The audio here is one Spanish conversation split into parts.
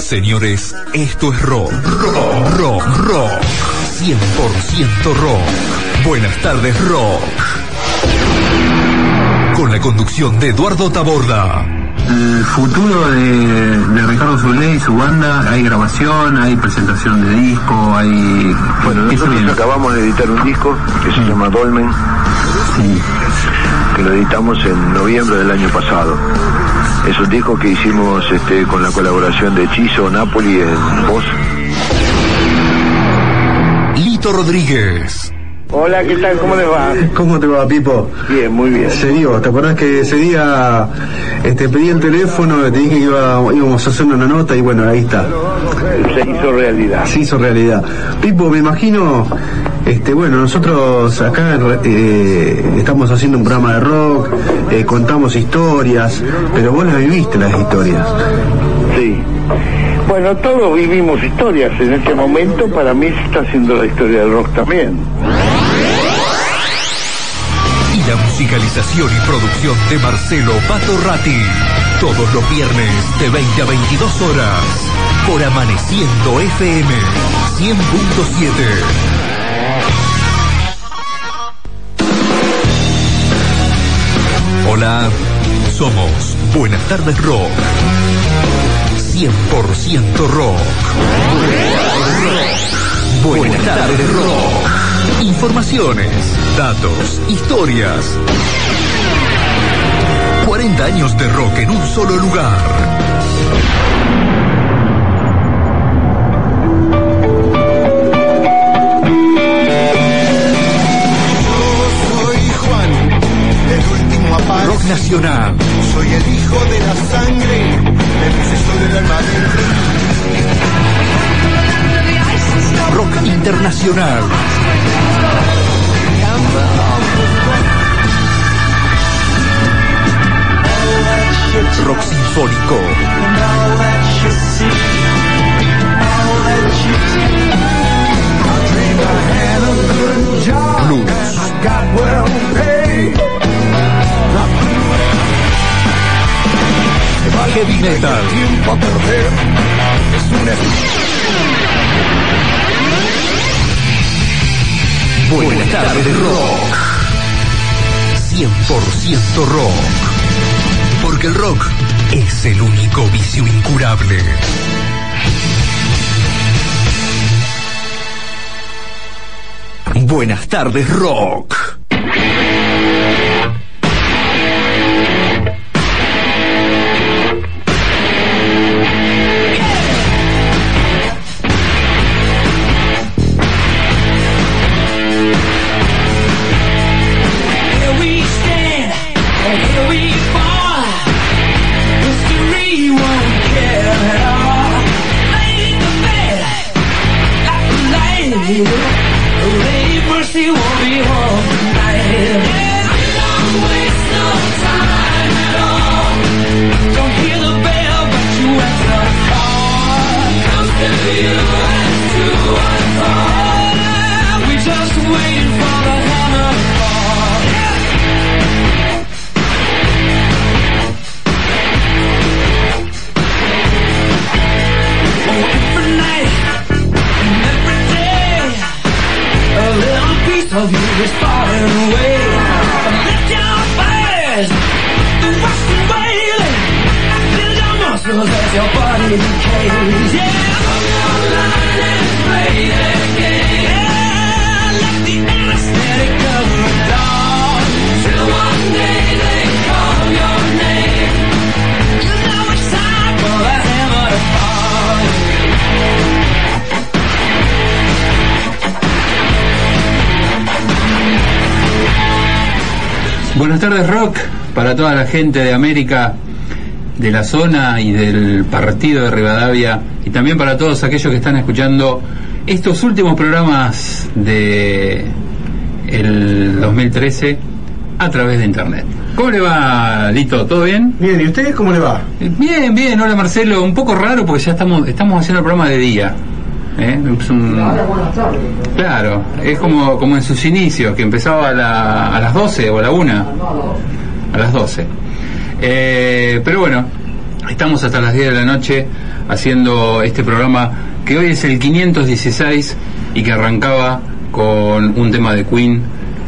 Señores, esto es rock. Rock, rock, rock. 100% rock. Buenas tardes, rock. Con la conducción de Eduardo Taborda. El futuro de, de Ricardo Zulé y su banda, hay grabación, hay presentación de disco, hay... Bueno, ¿qué se nosotros acabamos de editar un disco que se llama Dolmen, Sí. que lo editamos en noviembre del año pasado. Es un disco que hicimos este, con la colaboración de Chizo Napoli en voz. Lito Rodríguez. Hola, ¿qué tal? ¿Cómo les va? ¿Cómo te va, Pipo? Bien, muy bien. Se dio, ¿te acordás que ese día este, pedí el teléfono, te dije que iba- íbamos a hacer una nota y bueno, ahí está. Se hizo realidad. Se hizo realidad. Pipo, me imagino, este, bueno, nosotros acá eh, estamos haciendo un programa de rock, eh, contamos historias, pero vos las viviste las historias. Sí. Bueno, todos vivimos historias. En este momento, para mí, se está haciendo la historia del rock también. Musicalización y producción de Marcelo Pato Ratti. Todos los viernes de 20 a 22 horas. Por Amaneciendo FM 100.7. Hola, somos Buenas tardes Rock. 100% rock. Buenas tardes Rock. Informaciones, datos, historias. 40 años de rock en un solo lugar. Soy Juan, el último aparte. Rock nacional, Soy el hijo de la sangre, el sucesor del alma rock internacional. Rock sinfónico. Blues. Heavy. Buenas tardes rock. 100% rock. Porque el rock es el único vicio incurable. Buenas tardes rock. As your your your body decays. Yeah, come on, line and Buenas tardes Rock para toda la gente de América, de la zona y del partido de Rivadavia y también para todos aquellos que están escuchando estos últimos programas de el 2013 a través de internet. ¿Cómo le va, Lito? ¿Todo bien? Bien, ¿y ustedes cómo le va? Bien, bien, hola Marcelo, un poco raro porque ya estamos estamos haciendo el programa de día. ¿Eh? Es un- Claro, es como, como en sus inicios, que empezaba a, la- a las 12 o a la 1. A las 12. Eh, pero bueno, estamos hasta las 10 de la noche haciendo este programa que hoy es el 516 y que arrancaba con un tema de Queen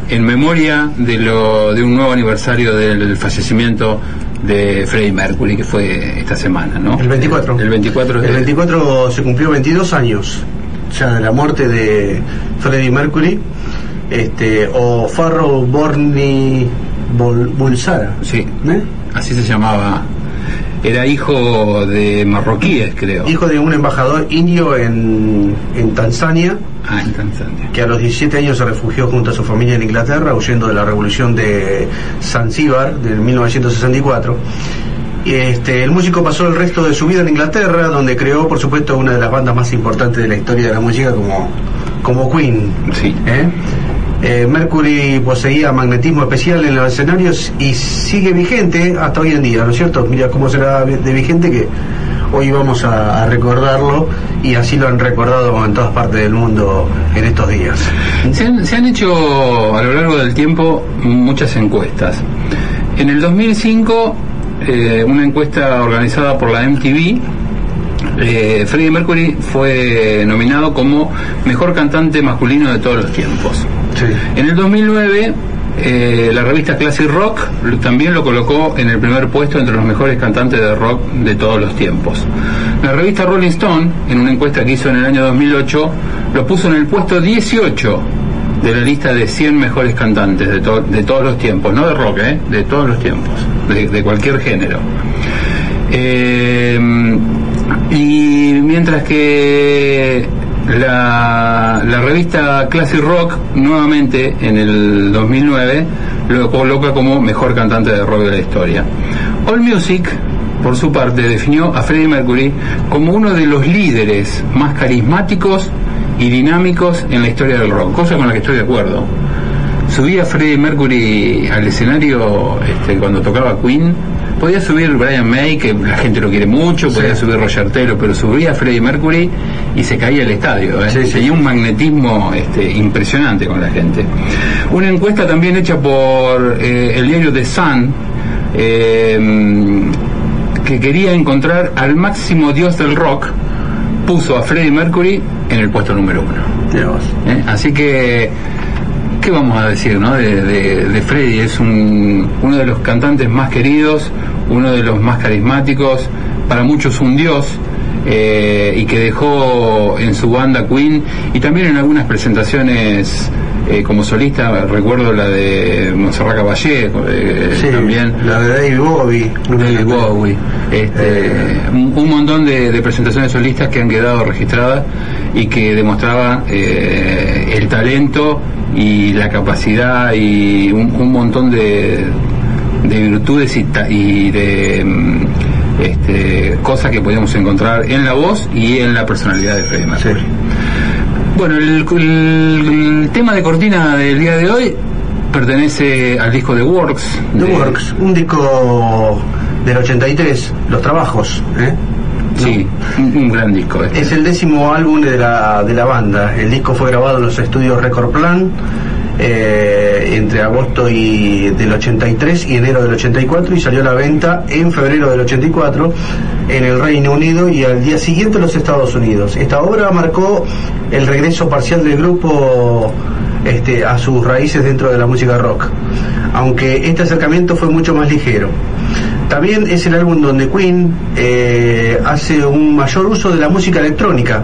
en memoria de, lo, de un nuevo aniversario del fallecimiento de Freddie Mercury que fue esta semana, ¿no? El 24. El 24. El 24 se cumplió 22 años ya de la muerte de Freddie Mercury, este, o Farrow Borni Bol- Bulsara. Sí, ¿eh? así se llamaba. Era hijo de marroquíes, creo. Hijo de un embajador indio en, en Tanzania, Ah, en Tanzania. que a los 17 años se refugió junto a su familia en Inglaterra, huyendo de la revolución de Zanzíbar del 1964. Y, Este, el músico pasó el resto de su vida en Inglaterra, donde creó, por supuesto, una de las bandas más importantes de la historia de la música, como, como Queen. Sí. ¿eh? Eh, Mercury poseía magnetismo especial en los escenarios y sigue vigente hasta hoy en día, ¿no es cierto? Mira cómo será de vigente que hoy vamos a, recordarlo y así lo han recordado en todas partes del mundo en estos días. Se han, se han hecho a lo largo del tiempo muchas encuestas. En el 2005, eh, una encuesta organizada por la MTV, eh, Freddie Mercury fue nominado como mejor cantante masculino de todos los tiempos. En el 2009, eh, la revista Classic Rock también lo colocó en el primer puesto entre los mejores cantantes de rock de todos los tiempos. La revista Rolling Stone, en una encuesta que hizo en el año 2008, lo puso en el puesto 18 de la lista de 100 mejores cantantes de, to- de todos los tiempos, no de rock, ¿eh? de todos los tiempos, de, de cualquier género. Eh, y mientras que la, la revista Classic Rock nuevamente en el 2009 lo coloca como mejor cantante de rock de la historia. All Music, por su parte, definió a Freddie Mercury como uno de los líderes más carismáticos y dinámicos en la historia del rock, cosa con la que estoy de acuerdo. Subía Freddie Mercury al escenario este, cuando tocaba Queen. Podía subir Brian May, que la gente lo quiere mucho, podía subir Roger Taylor, pero subía Freddie Mercury y se caía el estadio. ¿eh? Sí, sí. Tenía un magnetismo este, impresionante con la gente. Una encuesta también hecha por eh, el diario The Sun, eh, que quería encontrar al máximo dios del rock, puso a Freddie Mercury en el puesto número uno. Vos. ¿eh? Así que, ¿qué vamos a decir no? de, de, de Freddy? Es un, uno de los cantantes más queridos, uno de los más carismáticos, para muchos un dios. eh, y que dejó en su banda Queen y también en algunas presentaciones eh, como solista, recuerdo la de Montserrat Caballé, eh, Sí, también la de David Bowie. David Bowie, este, un, un montón de, de presentaciones solistas que han quedado registradas y que demostraban eh, el talento y la capacidad y un, un montón de, de virtudes y, de mm, este, cosas que podíamos encontrar en la voz y en la personalidad de Freddie Mercury. Sí. Bueno, el, el- el tema de cortina del día de hoy pertenece al disco de Works. The de- Works, un disco del 83, Los Trabajos. ¿eh? Sí, un, un gran disco. este. Es el décimo álbum de la, de la banda. El disco fue grabado en los estudios Record Plan eh, entre agosto y del 83 y enero del 84 y salió a la venta en febrero del 84 en el Reino Unido y al día siguiente en los Estados Unidos. Esta obra marcó el regreso parcial del grupo este, a sus raíces dentro de la música rock, aunque este acercamiento fue mucho más ligero. También es el álbum donde Queen eh, hace un mayor uso de la música electrónica.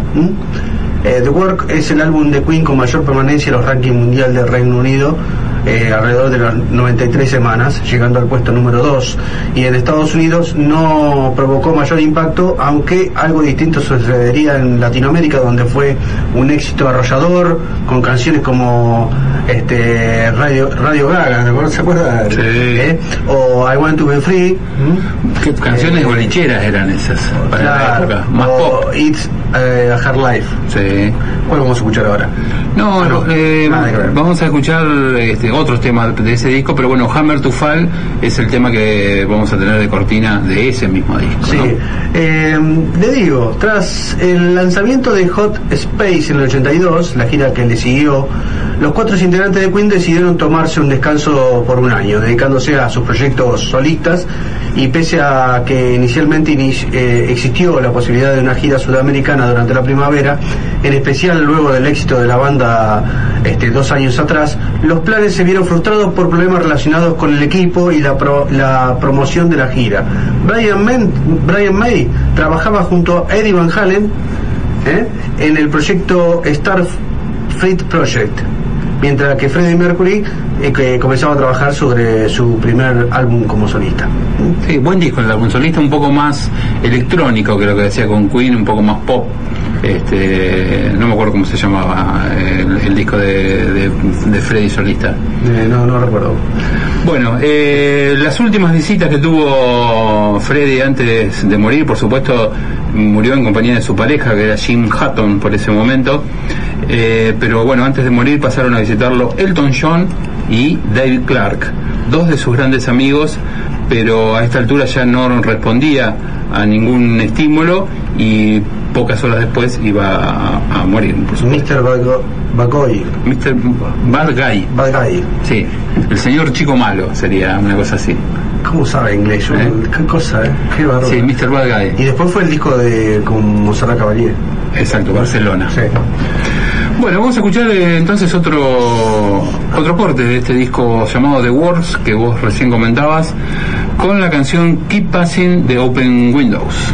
Eh, The Work es el álbum de Queen con mayor permanencia en los rankings mundial del Reino Unido, eh, alrededor de las 93 semanas, llegando al puesto número 2. Y en Estados Unidos no provocó mayor impacto, aunque algo distinto sucedería en Latinoamérica, donde fue un éxito arrollador, con canciones como este Radio, Radio Gaga. ¿se acuerdan? Sí. ¿Eh? O I Want to Be Free. ¿m? ¿Qué canciones Eh, bolicheras eran esas para la época? Más o pop. It's eh, a Hard Life. Sí. ¿Cuál vamos a escuchar ahora? No, Ah, no, eh, vamos a escuchar este, otros temas de ese disco, pero bueno, Hammer to Fall es el tema que vamos a tener de cortina de ese mismo disco. Sí, ¿no? eh, le digo, tras el lanzamiento de Hot Space en el 82, la gira que le siguió, los cuatro integrantes de Queen decidieron tomarse un descanso por un año, dedicándose a sus proyectos solistas y pese a que inicialmente ini- eh, existió la posibilidad de una gira sudamericana durante la primavera, en especial luego del éxito de la banda este, dos años atrás, los planes se vieron frustrados por problemas relacionados con el equipo y la, pro- la promoción de la gira. Brian, May trabajaba junto a Eddie Van Halen ¿eh? en el proyecto Star Fleet Project, mientras que Freddie Mercury eh, comenzaba a trabajar sobre su primer álbum como solista. Sí, buen disco el álbum solista, un poco más electrónico que lo que decía con Queen, un poco más pop. Este, no me acuerdo cómo se llamaba el, el disco de, de, de Freddy solista. Eh, no, no recuerdo. Bueno, eh, las últimas visitas que tuvo Freddy antes de morir, por supuesto, murió en compañía de su pareja, que era Jim Hutton por ese momento. Eh, pero bueno, antes de morir pasaron a visitarlo Elton John y David Clark, dos de sus grandes amigos, pero a esta altura ya no respondía a ningún estímulo y pocas horas después iba a, a morir, por supuesto. Mr. Bago- Bagoy, Mr. Bad Guy. Sí, el señor chico malo sería una cosa así. ¿Cómo sabe inglés? ¿Eh? ¿Qué cosa, eh? Qué bárbaro. Sí, Mr. Bad Guy. Y después fue el disco de con Monserrat Caballé. Exacto, Barcelona. Sí. Bueno, vamos a escuchar eh, entonces otro otro corte de este disco llamado The Wars que vos recién comentabas con la canción Keep Passing de Open Windows.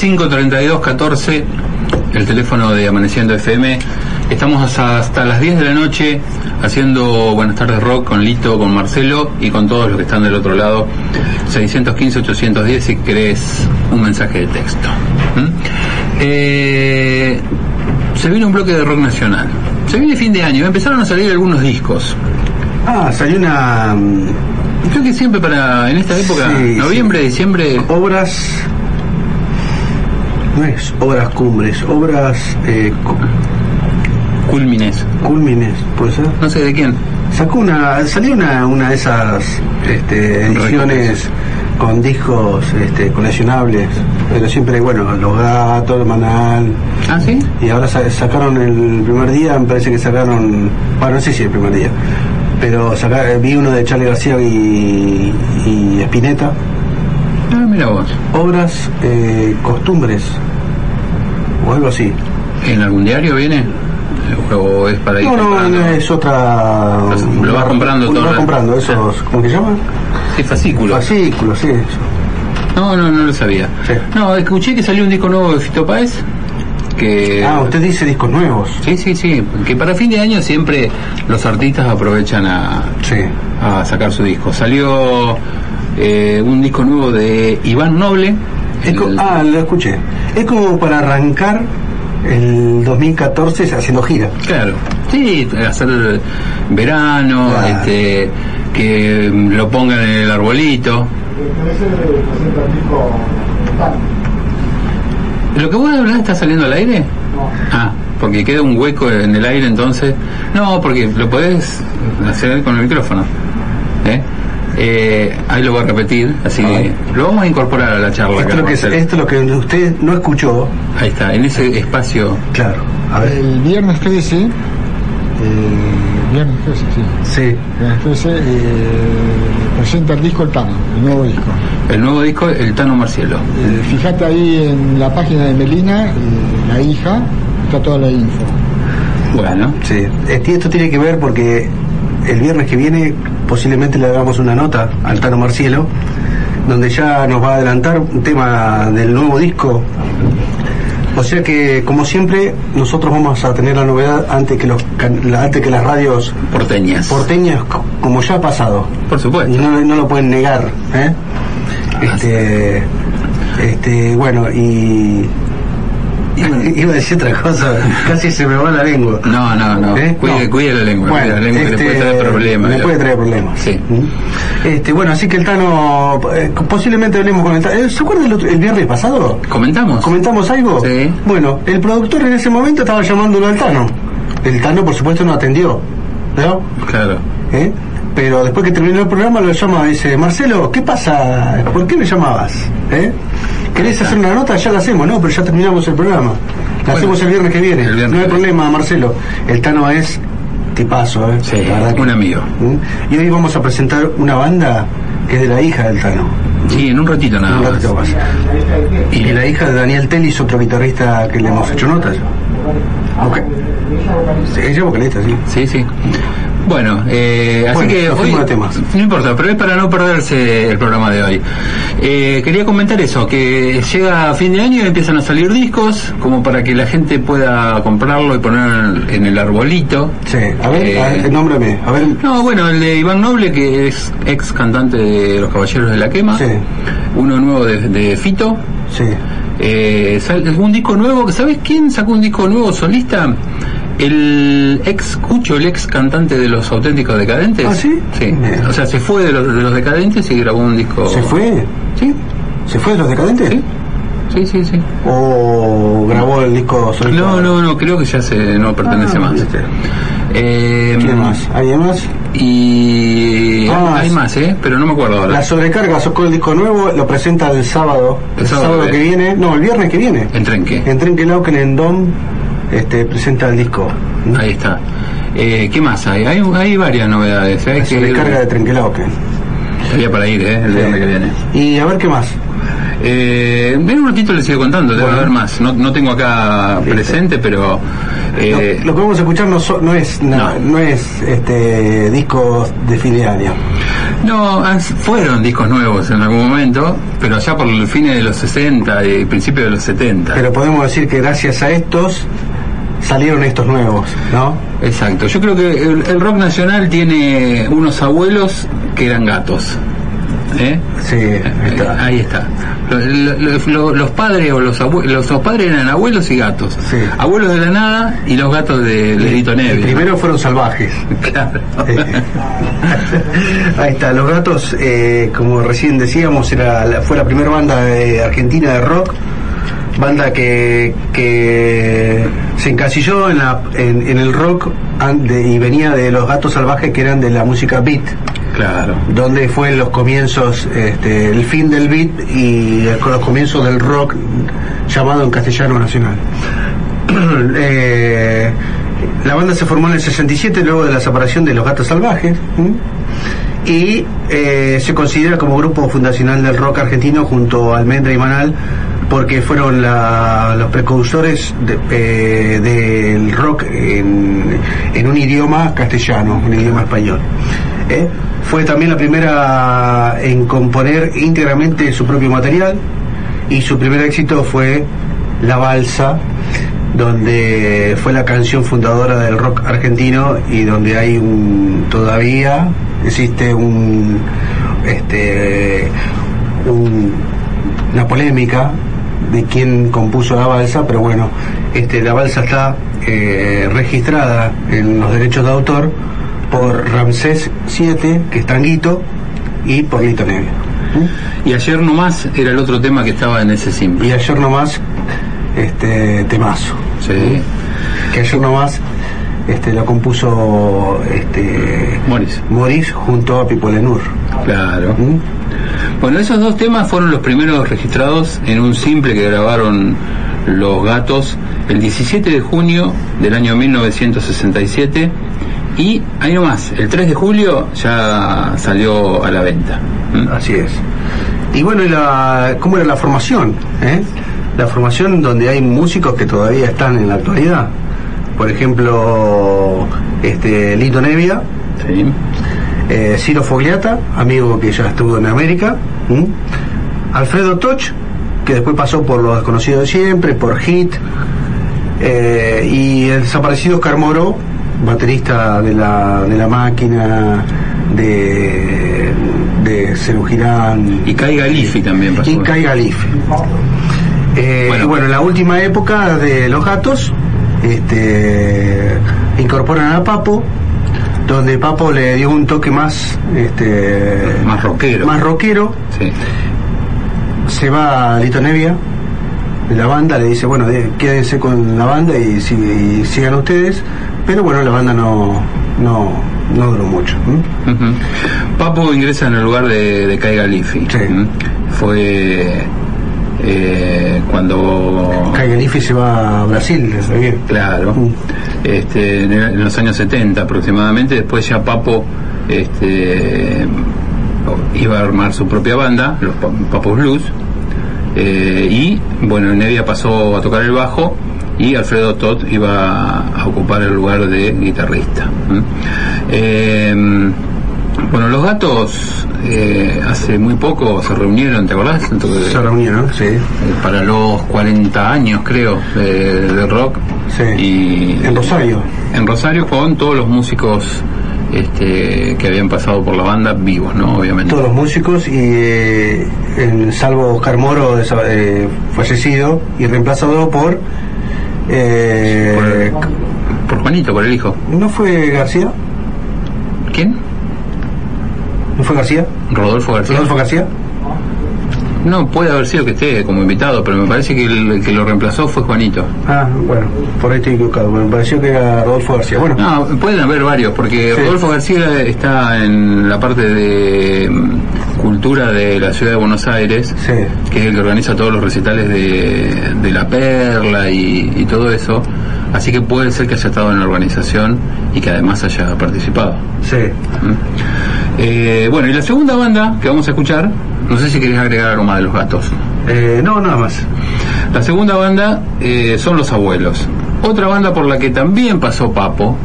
35 32 14, el teléfono de Amaneciendo FM. Estamos hasta las 10 de la noche haciendo Buenas tardes Rock con Lito, con Marcelo y con todos los que están del otro lado. 615-810 si querés un mensaje de texto. ¿Mm? Eh, se viene un bloque de rock nacional. Se viene fin de año. Empezaron a salir algunos discos. Ah, salió una... Creo que siempre para en esta época, noviembre, diciembre... Obras no es obras cumbres, obras eh, culmines. cúlmines, ¿puede ser? No sé de quién. Sacó una, salió una, una de esas este, ediciones con discos este, coleccionables, pero siempre, bueno, Los Gatos, Manal, Ah, sí. y ahora sa- sacaron el primer día, me parece que sacaron, bueno, no sé si el primer día, pero saca- vi uno de Charlie García y, y Spinetta, Ah, mira vos. obras, eh, costumbres, o algo así. ¿En algún diario viene? ¿O es para ir No, no, no, es otra... Lo vas comprando Lo todo vas el- comprando, esos, ¿cómo que se llama? Sí, fascículo. Fascículos, sí, eso. No, no, no lo sabía. Sí. No, escuché que salió un disco nuevo de Fito Páez. Que... Ah, usted dice discos nuevos. Sí, sí, sí. Que para fin de año siempre los artistas aprovechan a, Sí. a sacar su disco. Salió eh, un disco nuevo de Iván Noble. El- ah, lo escuché. Es como para arrancar el 2014 haciendo gira. Claro, sí, hacer verano, este, que lo pongan en el arbolito. ¿Lo que vos hablás está saliendo al aire? Ah, porque queda un hueco en el aire entonces. No, porque lo podés hacer con el micrófono. ¿Eh? Eh, ahí lo voy a repetir, así Ay. lo vamos a incorporar a la charla. Esto es, lo que, Marcelo. esto es lo que usted no escuchó. Ahí está, en ese espacio. Claro. A ver. El viernes 13, eh, viernes 13, sí. Sí. Viernes 13, eh, presenta el disco El Tano, el nuevo disco. El nuevo disco, El Tano Marcielo. Eh, fíjate ahí en la página de Melina, eh, la hija, está toda la info. Bueno, Sí. Esto tiene que ver porque el viernes que viene posiblemente le hagamos una nota al Tano Marcielo, donde ya nos va a adelantar un tema del nuevo disco. O sea que, como siempre, nosotros vamos a tener la novedad antes que los antes que las radios porteñas. porteñas, co- como ya ha pasado. Por supuesto. No, no lo pueden negar. ¿eh? Este, este, bueno, y. Iba a decir otra cosa, casi se me va la lengua. No, no, no. ¿Eh? Cuide, No. cuide la lengua. Bueno, la lengua que le este, puede traer problemas. Le puede traer problemas. Sí. ¿Mm? Este, bueno, así que el Tano, eh, posiblemente hablemos con el Tano. Eh, ¿Se acuerda el, otro- el viernes pasado? ¿Comentamos? ¿Comentamos algo? Sí. Bueno, el productor en ese momento estaba llamándolo al Tano. El Tano, por supuesto, no atendió. ¿No? Claro. ¿Eh? Pero después que terminó el programa lo llama y dice, Marcelo, ¿qué pasa? ¿Por qué me llamabas? ¿Eh? ¿Querés hacer una nota? Ya la hacemos, no, pero ya terminamos el programa. La Bueno, hacemos el viernes que viene. viernes no hay problema, Marcelo. El Tano es tipazo, ¿eh? Sí, La verdad que- un amigo. ¿Mm? Y hoy vamos a presentar una banda que es de la hija del Tano. Sí, en un ratito nada Un más. ratito más. Y la hija de Daniel Tellis, otro guitarrista que le hemos hecho notas. Ok. Sí, ella es vocalista, sí. Sí, sí. Bueno, eh, así Bueno, que hoy, temas. no importa, pero es para no perderse el programa de hoy. Eh, quería comentar eso, que llega a fin de año y empiezan a salir discos, como para que la gente pueda comprarlo y poner en el arbolito. Sí, a ver, Eh, a ver, nómbrame. A ver, No, bueno, el de Iván Noble, que es ex cantante de Los Caballeros de la Quema. Sí. Uno nuevo de, de Fito, Sí. Eh, un disco nuevo, ¿sabes quién sacó un disco nuevo solista? El ex Cucho, el ex cantante de los auténticos decadentes. ¿Ah, sí? Sí. Bien. O sea, se fue de los, de los decadentes y grabó un disco. ¿Se fue? Sí, ¿Se fue de los decadentes? sí. Sí, sí, sí. ¿O grabó el disco solista? No, no, no, creo que ya se no pertenece Ah, más. viste. Eh, ¿Quién más? ¿Alguien más? Y Ah, hay más, ¿eh? Pero no me acuerdo ahora. La sobrecarga sacó el disco nuevo, lo presenta el sábado. El El, sábado sábado, que viene. No, el viernes que viene. ¿En Trenque? En Trenquelauken, en Dom, este, presenta el disco. Ahí está. Eh, ¿Qué más hay? Hay, hay varias novedades. La Que- sobrecarga de Trenquelauken. Estaría para ir, ¿eh? El viernes que viene. Y a ver qué más. Eh, en un ratito les sigo contando, debe Bueno. haber más. No, no tengo acá Listo. presente, pero. eh, lo, lo que vamos a escuchar no, so- no es na- No. no. es este discos de fin de año. No, fueron discos nuevos en algún momento, pero allá por el fines de los 60 y principios de los 70. Pero podemos decir que gracias a estos salieron estos nuevos, ¿no? Exacto. Yo creo que el, el rock nacional tiene unos abuelos que eran gatos. ¿Eh? Sí, ahí está. Ahí lo- los padres o los abuelos, los padres eran abuelos y gatos. Sí. Abuelos de la nada y los gatos de Ledito El Neves. primero fueron salvajes. Claro. Ahí está, Los Gatos, eh, como recién decíamos, era la- fue la primera banda de argentina de rock, banda que, que se encasilló en, la, en, en el rock de- y venía de Los Gatos Salvajes que eran de la música beat, Claro. donde fue los comienzos, este, el fin del beat y con los comienzos del rock llamado en castellano nacional. Eh, la banda se formó en el 67 luego de la separación de Los Gatos Salvajes. Y eh, se considera como grupo fundacional del rock argentino junto a Almendra y Manal porque fueron la- los precursores de- eh, del rock en, en un idioma castellano, un idioma español. ¿eh? Fue también la primera en componer íntegramente su propio material y su primer éxito fue La Balsa, donde fue la canción fundadora del rock argentino y donde hay un todavía existe un este un- una polémica de quién compuso la balsa, pero bueno, este la balsa está eh, registrada en los derechos de autor por Ramsés VII, que es Tanguito, y por Lito Nevia. Y ayer nomás era el otro tema que estaba en ese simple. Y ayer nomás, este temazo. Sí. Que ayer nomás este, lo compuso este, Morris. Morris junto a Pipo Lenur. Claro. ¿Mm? Bueno, esos dos temas fueron los primeros registrados en un simple que grabaron Los Gatos el 17 de junio del año 1967 y ahí nomás, el 3 de julio ya salió a la venta. ¿Mm? Así es. Y bueno, y la, ¿cómo era la formación? eh? La formación donde hay músicos que todavía están en la actualidad. Por ejemplo, este, Lito Nevia, Sí. eh, Ciro Fogliata, amigo que ya estuvo en América, ¿m? Alfredo Toch, que después pasó por Los Desconocidos de Siempre, por Hit, eh, y el desaparecido Oscar Moro, baterista de la, de la máquina, de, de Celu Girán, Y Kai Galifi también pasó. y Kai Galife. Eh, Bueno. y bueno, en la última época de Los Gatos, este, incorporan a Papo, donde Papo le dio un toque más, este, Más rockero. más rockero. Sí. Se va a Lito Nevia de la banda, le dice, bueno, de- quédense con la banda y, si- y sigan ustedes. Pero bueno, la banda no, no, no duró mucho. Papo ingresa en el lugar de, de Kai Galifi. Sí. Fue eh, cuando... Galifi se va a Brasil. Claro. Mm. Este, en, los años 70 aproximadamente. Después ya Papo este, iba a armar su propia banda, los Pa- Papos Blues. eh, y bueno, Nevia pasó a tocar el bajo y Alfredo Todd iba a ocupar el lugar de guitarrista. Eh, bueno, los gatos eh, hace muy poco se reunieron, ¿te acordás? Entonces, Se reunieron, sí. eh, para los 40 años creo de, de rock Sí. y En Rosario. en Rosario con todos los músicos este, que habían pasado por la banda vivos, ¿no? Obviamente. Todos los músicos y eh, en- salvo Oscar Moro eh, fallecido y reemplazado por eh, Por Juanito, por el hijo. ¿no fue García? ¿Quién? ¿No fue García? Rodolfo García. ¿Rodolfo García? No, puede haber sido que esté como invitado, pero me parece que el que lo reemplazó fue Juanito. Ah, bueno, por ahí estoy equivocado, me pareció que era Rodolfo García. Bueno, No, pueden haber varios, porque Sí. Rodolfo García está en la parte de mm, cultura de la ciudad de Buenos Aires, sí, que es el que organiza todos los recitales de, de La Perla y, y todo eso. Así que puede ser que haya estado en la organización y que además haya participado. sí. ¿Mm? Eh, bueno, y la segunda banda que vamos a escuchar, no sé si querés agregar algo más de los gatos. Eh, no, nada más. La segunda banda eh, son Los Abuelos. Otra banda por la que también pasó Papo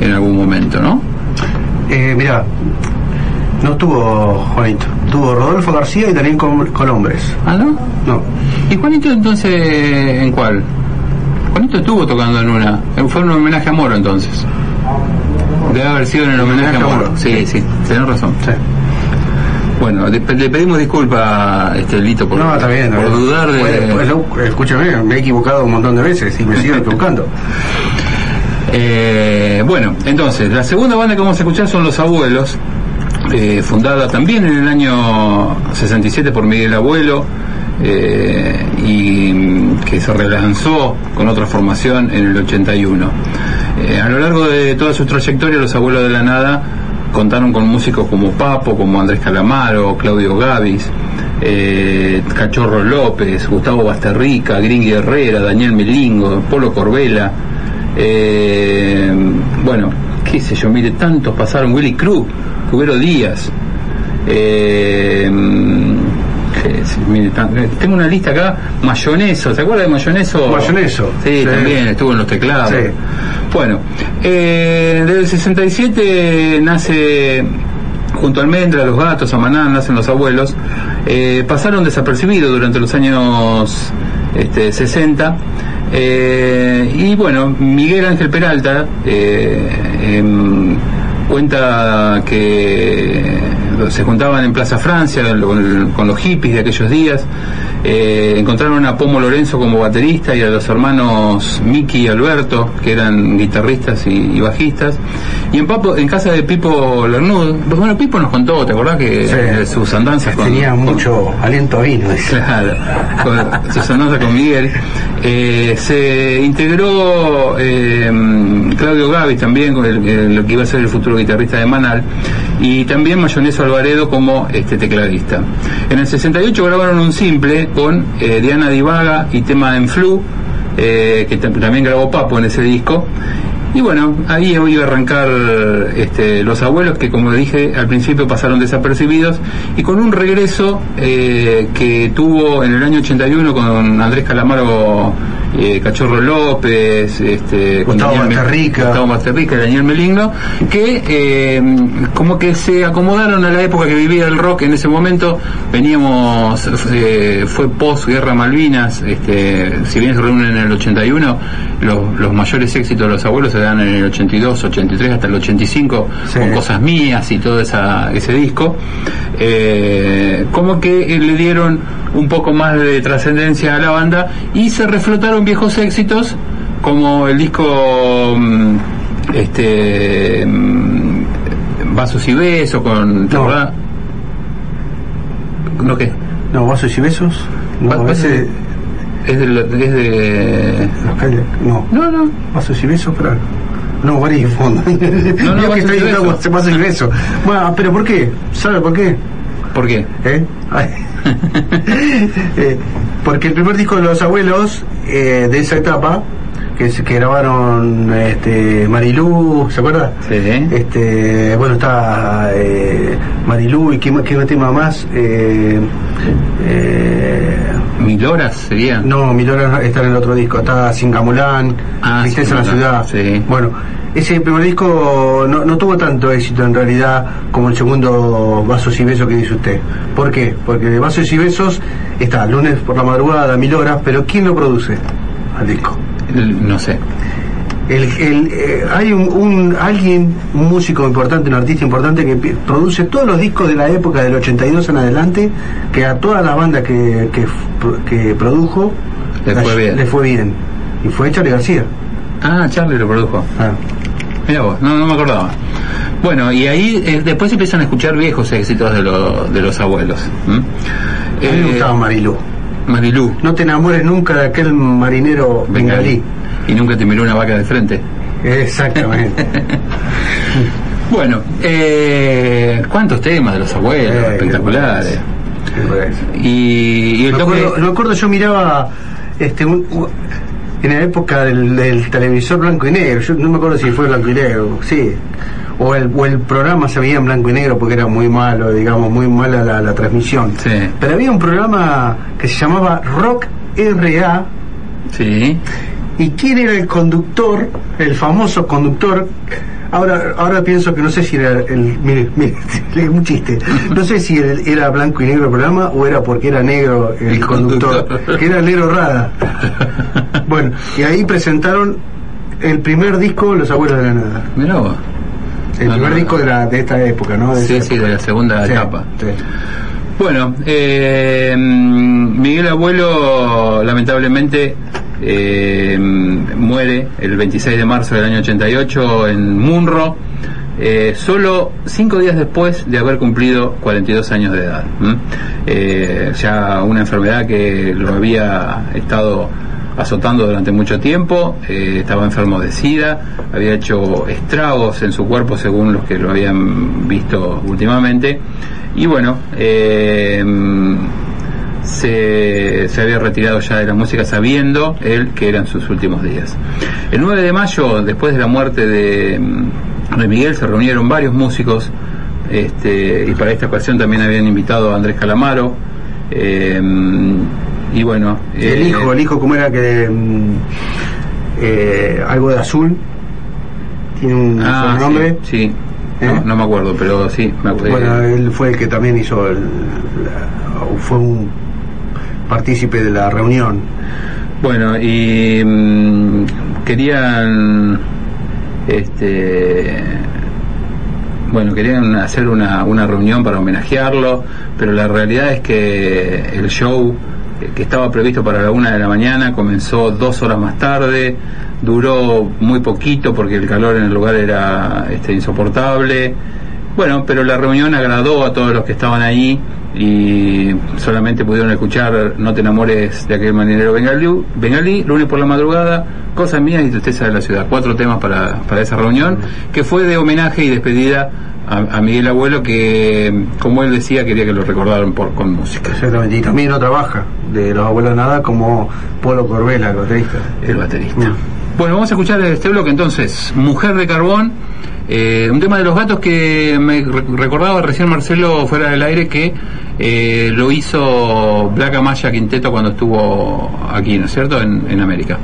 en algún momento, ¿no? Eh, mirá, no tuvo Juanito, tuvo Rodolfo García y Daniel Col- Colombres. Ah, ¿no? No, ¿Y Juanito entonces en cuál? Juanito estuvo tocando en una. Fue un homenaje a Moro entonces. Debe haber sido en el homenaje a Moro. Sí, sí, tenés razón. sí. Bueno, le, le pedimos disculpas, este, Lito, por, No, está bien. está por bien. dudar de... Pues, pues, escúchame, me he equivocado un montón de veces y me sigo equivocando. Eh, bueno, entonces, la segunda banda que vamos a escuchar son Los Abuelos, eh, fundada también en el año 67 por Miguel Abuelo, eh, y que se relanzó con otra formación en el 81. Eh, a lo largo de toda su trayectoria, Los Abuelos de la Nada contaron con músicos como Papo, como Andrés Calamaro, Claudio Gavis, eh, Cachorro López, Gustavo Basterrica, Gringui Herrera, Daniel Melingo, Polo Corbela, bueno, qué sé yo, mire, tantos pasaron, Willy Cruz, Cubero Díaz, mire, eh, tengo una lista acá, Mayoneso, ¿se acuerda de Mayoneso? Mayoneso, Sí, sí. también estuvo en los teclados. Sí. Bueno, eh, desde el 67 nace junto a Almendra, Los Gatos, Amaná, nacen los abuelos, eh, pasaron desapercibidos durante los años este, 60. eh, y bueno, Miguel Ángel Peralta eh, em, cuenta que se juntaban en Plaza Francia con, los hippies de aquellos días. Eh, encontraron a Pomo Lorenzo como baterista y a los hermanos Miki y Alberto, que eran guitarristas y, y bajistas. Y en, Papo- en casa de Pipo Lernud, bueno, Pipo nos contó, ¿te acordás que Sí. de sus andanzas con, Tenía con- mucho aliento a vino. Claro, con sus andanzas con Miguel. Eh, se integró eh, Claudio Gavis también, con el, el- lo que iba a ser el futuro guitarrista de Manal, y también Mayoneso Alvaredo como este tecladista. En el 68 grabaron un simple con eh, Diana Divaga y tema en Flu, eh, que tam- también grabó Papo en ese disco. Y bueno, ahí iba a arrancar este, los abuelos que como dije al principio pasaron desapercibidos y con un regreso eh, que tuvo en el año 81 con Andrés Calamaro, eh, Cachorro López, este, con Gustavo Basterrica. Gustavo Basterrica y Daniel Meligno, que eh, como que se acomodaron a la época que vivía el rock en ese momento. Veníamos, eh, fue post Guerra Malvinas, este, si bien se reúnen en el 81, los, los mayores éxitos de los abuelos se dan en el 82, 83 hasta el 85, Sí. con cosas mías y todo esa, ese disco. Como que le dieron un poco más de trascendencia a la banda y se reflotaron viejos éxitos como el disco mm, este mm, Vasos y Besos con ¿te No. acordás? ¿No qué? No, vasos y besos. No, Va- veces. Es de, es de No, no no vasos y besos, pero. No, Guarí, fondo. No, no, que vasos estoy besos. se pasa y beso. Bueno, pero ¿por qué? ¿Sabe por qué? ¿por qué? ¿Eh? Eh, porque el primer disco de los abuelos eh, de esa etapa, que, que grabaron este, Marilú, ¿se acuerda? Sí. Este, bueno, está eh, Marilú y qué, qué tema más. Eh, eh, Mil horas sería no, Milora está en el otro disco, está Singamulán, Ah, Tristeza en la ciudad. Sí. Bueno, ese primer disco no, no tuvo tanto éxito en realidad como el segundo Vasos y Besos que dice usted. ¿Por qué? Porque de Vasos y Besos está lunes por la madrugada, mil horas, pero ¿quién lo produce al disco? No sé El, el, eh, hay un, un- alguien, un músico importante, un artista importante que produce todos los discos de la época del 82 en adelante, que a todas las bandas que, que, que produjo Le fue bien. le fue bien. Y fue Charlie García. Ah, Charlie lo produjo. Ah. Mira vos, no, no me acordaba. Bueno, y ahí eh, después empiezan a escuchar viejos éxitos de, lo- de los abuelos. A mí me Eh, gustaba Marilú. Marilú, No te enamores nunca de aquel marinero bengalí. Y nunca te miró una vaca de frente. Exactamente. Bueno, eh, ¿cuántos temas de los abuelos? Eh, espectaculares. Y, y el me, toque... acuerdo, yo miraba este un- en la época del, del televisor blanco y negro, yo no me acuerdo si fue blanco y negro, sí. O el, o el programa se veía en blanco y negro porque era muy malo, digamos, muy mala la, la transmisión. Sí. Pero había un programa que se llamaba Rock RA Sí. Y quién era el conductor, el famoso conductor. Ahora, ahora pienso que no sé si era el. Mire, mire, un chiste. No sé si el- era blanco y negro el programa o era porque era negro el, El conductor, conductor. que era el negro Rada. Bueno, y ahí presentaron el primer disco, Los Abuelos de la Nada. Mirá vos. El No, primer no, disco de, la, de esta época, ¿no? De Sí, sí, época. de la segunda Sí, etapa. sí. Bueno, eh, Miguel Abuelo lamentablemente eh, muere el 26 de marzo del año 88 en Munro, eh, solo cinco días después de haber cumplido 42 años de edad. Eh, ya una enfermedad que lo había estado azotando durante mucho tiempo, estaba enfermo de SIDA, había hecho estragos en su cuerpo según los que lo habían visto últimamente, y bueno, se, se había retirado ya de la música sabiendo él que eran sus últimos días. El 9 de mayo, después de la muerte de, de Miguel, se reunieron varios músicos este, y para esta ocasión también habían invitado a Andrés Calamaro. eh, y bueno, el eh, hijo, el hijo, ¿cómo era que.? mm, eh, algo de azul. Tiene un ah, nombre. sí, sí. ¿Eh? No, no me acuerdo, pero sí, me acuerdo. Bueno, él fue el que también hizo, el, la- fue un partícipe de la reunión. Bueno, y mm, querían, este, bueno, querían hacer una, una reunión para homenajearlo, pero la realidad es que el show eh, que estaba previsto para la una de la mañana comenzó dos horas más tarde, duró muy poquito porque el calor en el lugar era este, insoportable. Bueno, pero la reunión agradó a todos los que estaban ahí y solamente pudieron escuchar No te enamores de aquel marinero bengalí, bengalí lunes por la madrugada, Cosas mías y tristeza de la ciudad. Cuatro temas para, para esa reunión, que fue de homenaje y despedida a, a Miguel Abuelo, que como él decía, quería que lo recordaran por, con música. Exactamente. Y también otra baja de los abuelos de nada como Polo Corbela, el baterista. el baterista. Mm. Bueno, vamos a escuchar este bloque entonces, Mujer de Carbón, eh, un tema de los gatos que me re- recordaba recién Marcelo fuera del aire que eh, lo hizo Black Amaya Quinteto cuando estuvo aquí, ¿no es cierto?, en, en América.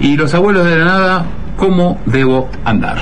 Y los abuelos de la nada, ¿cómo debo andar?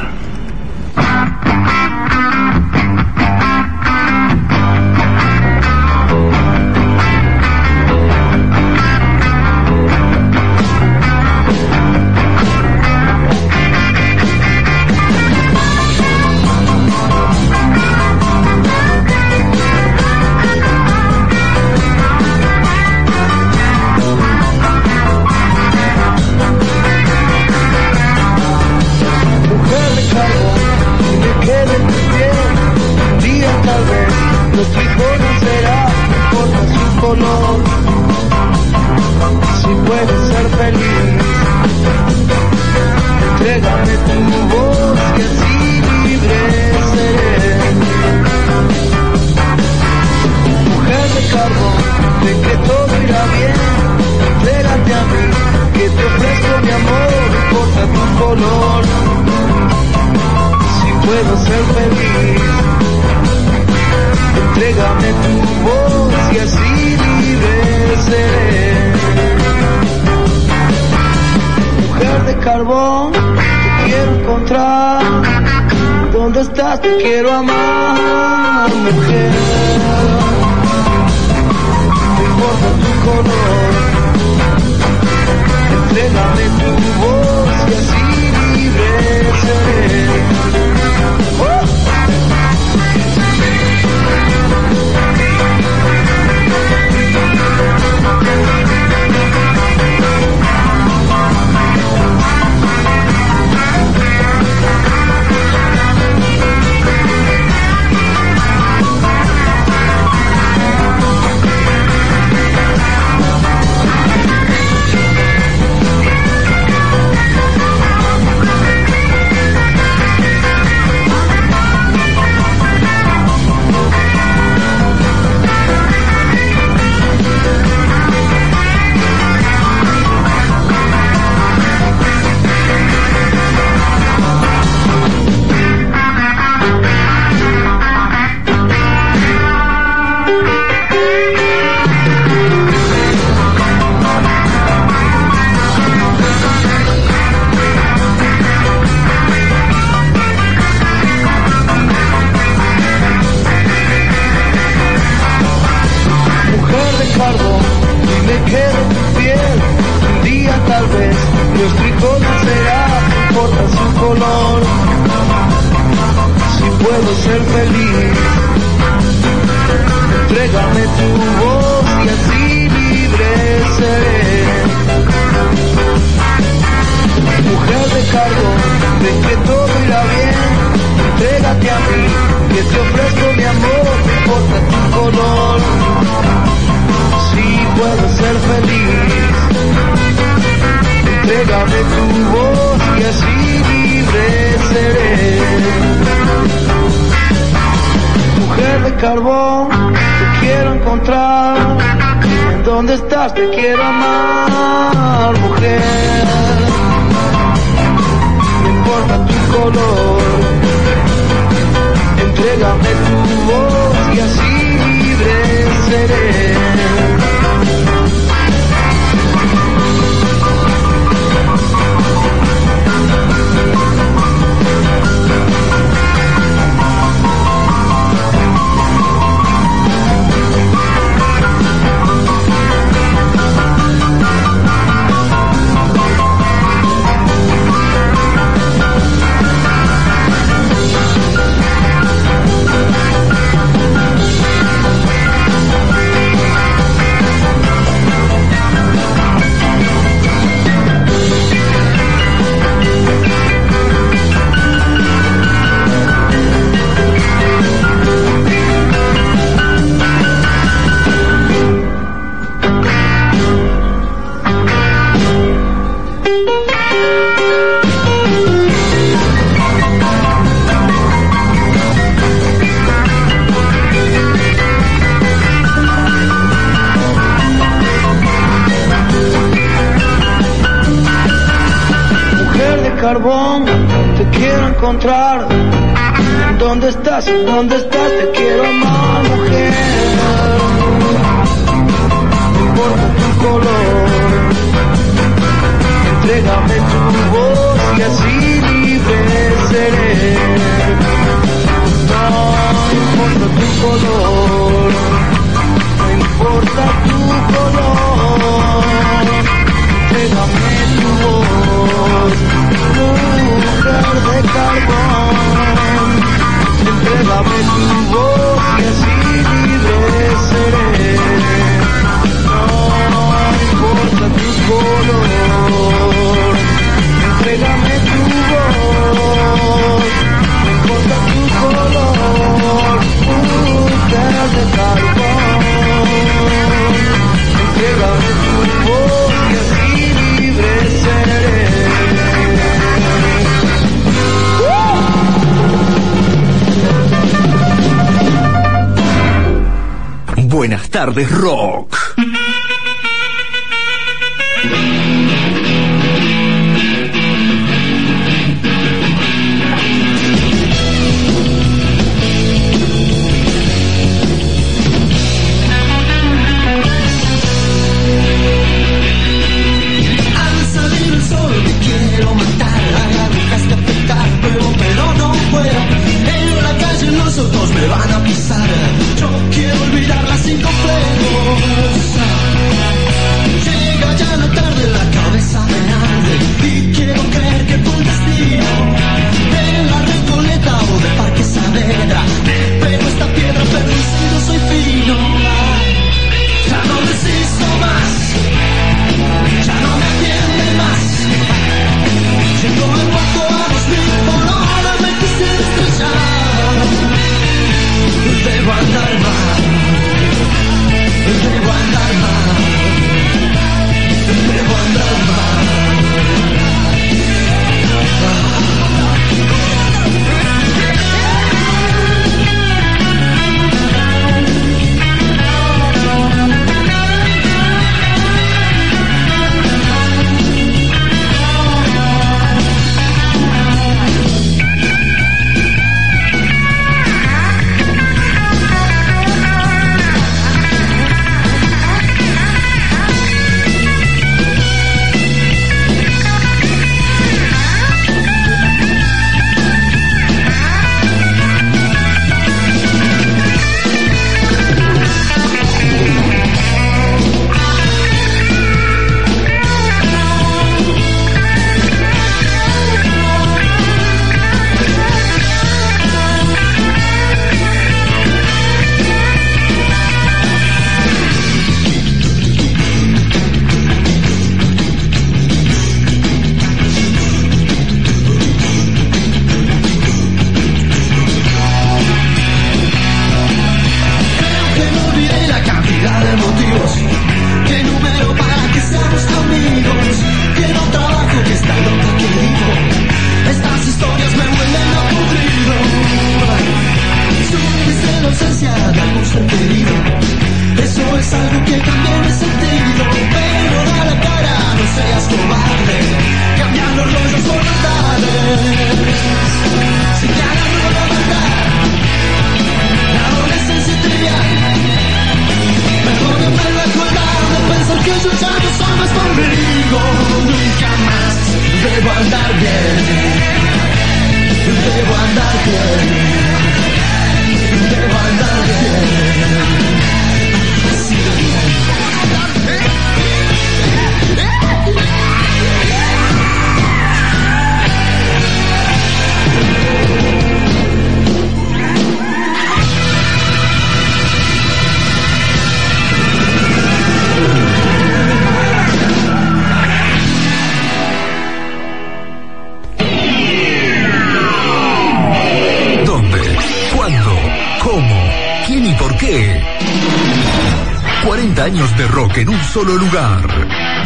Solo lugar.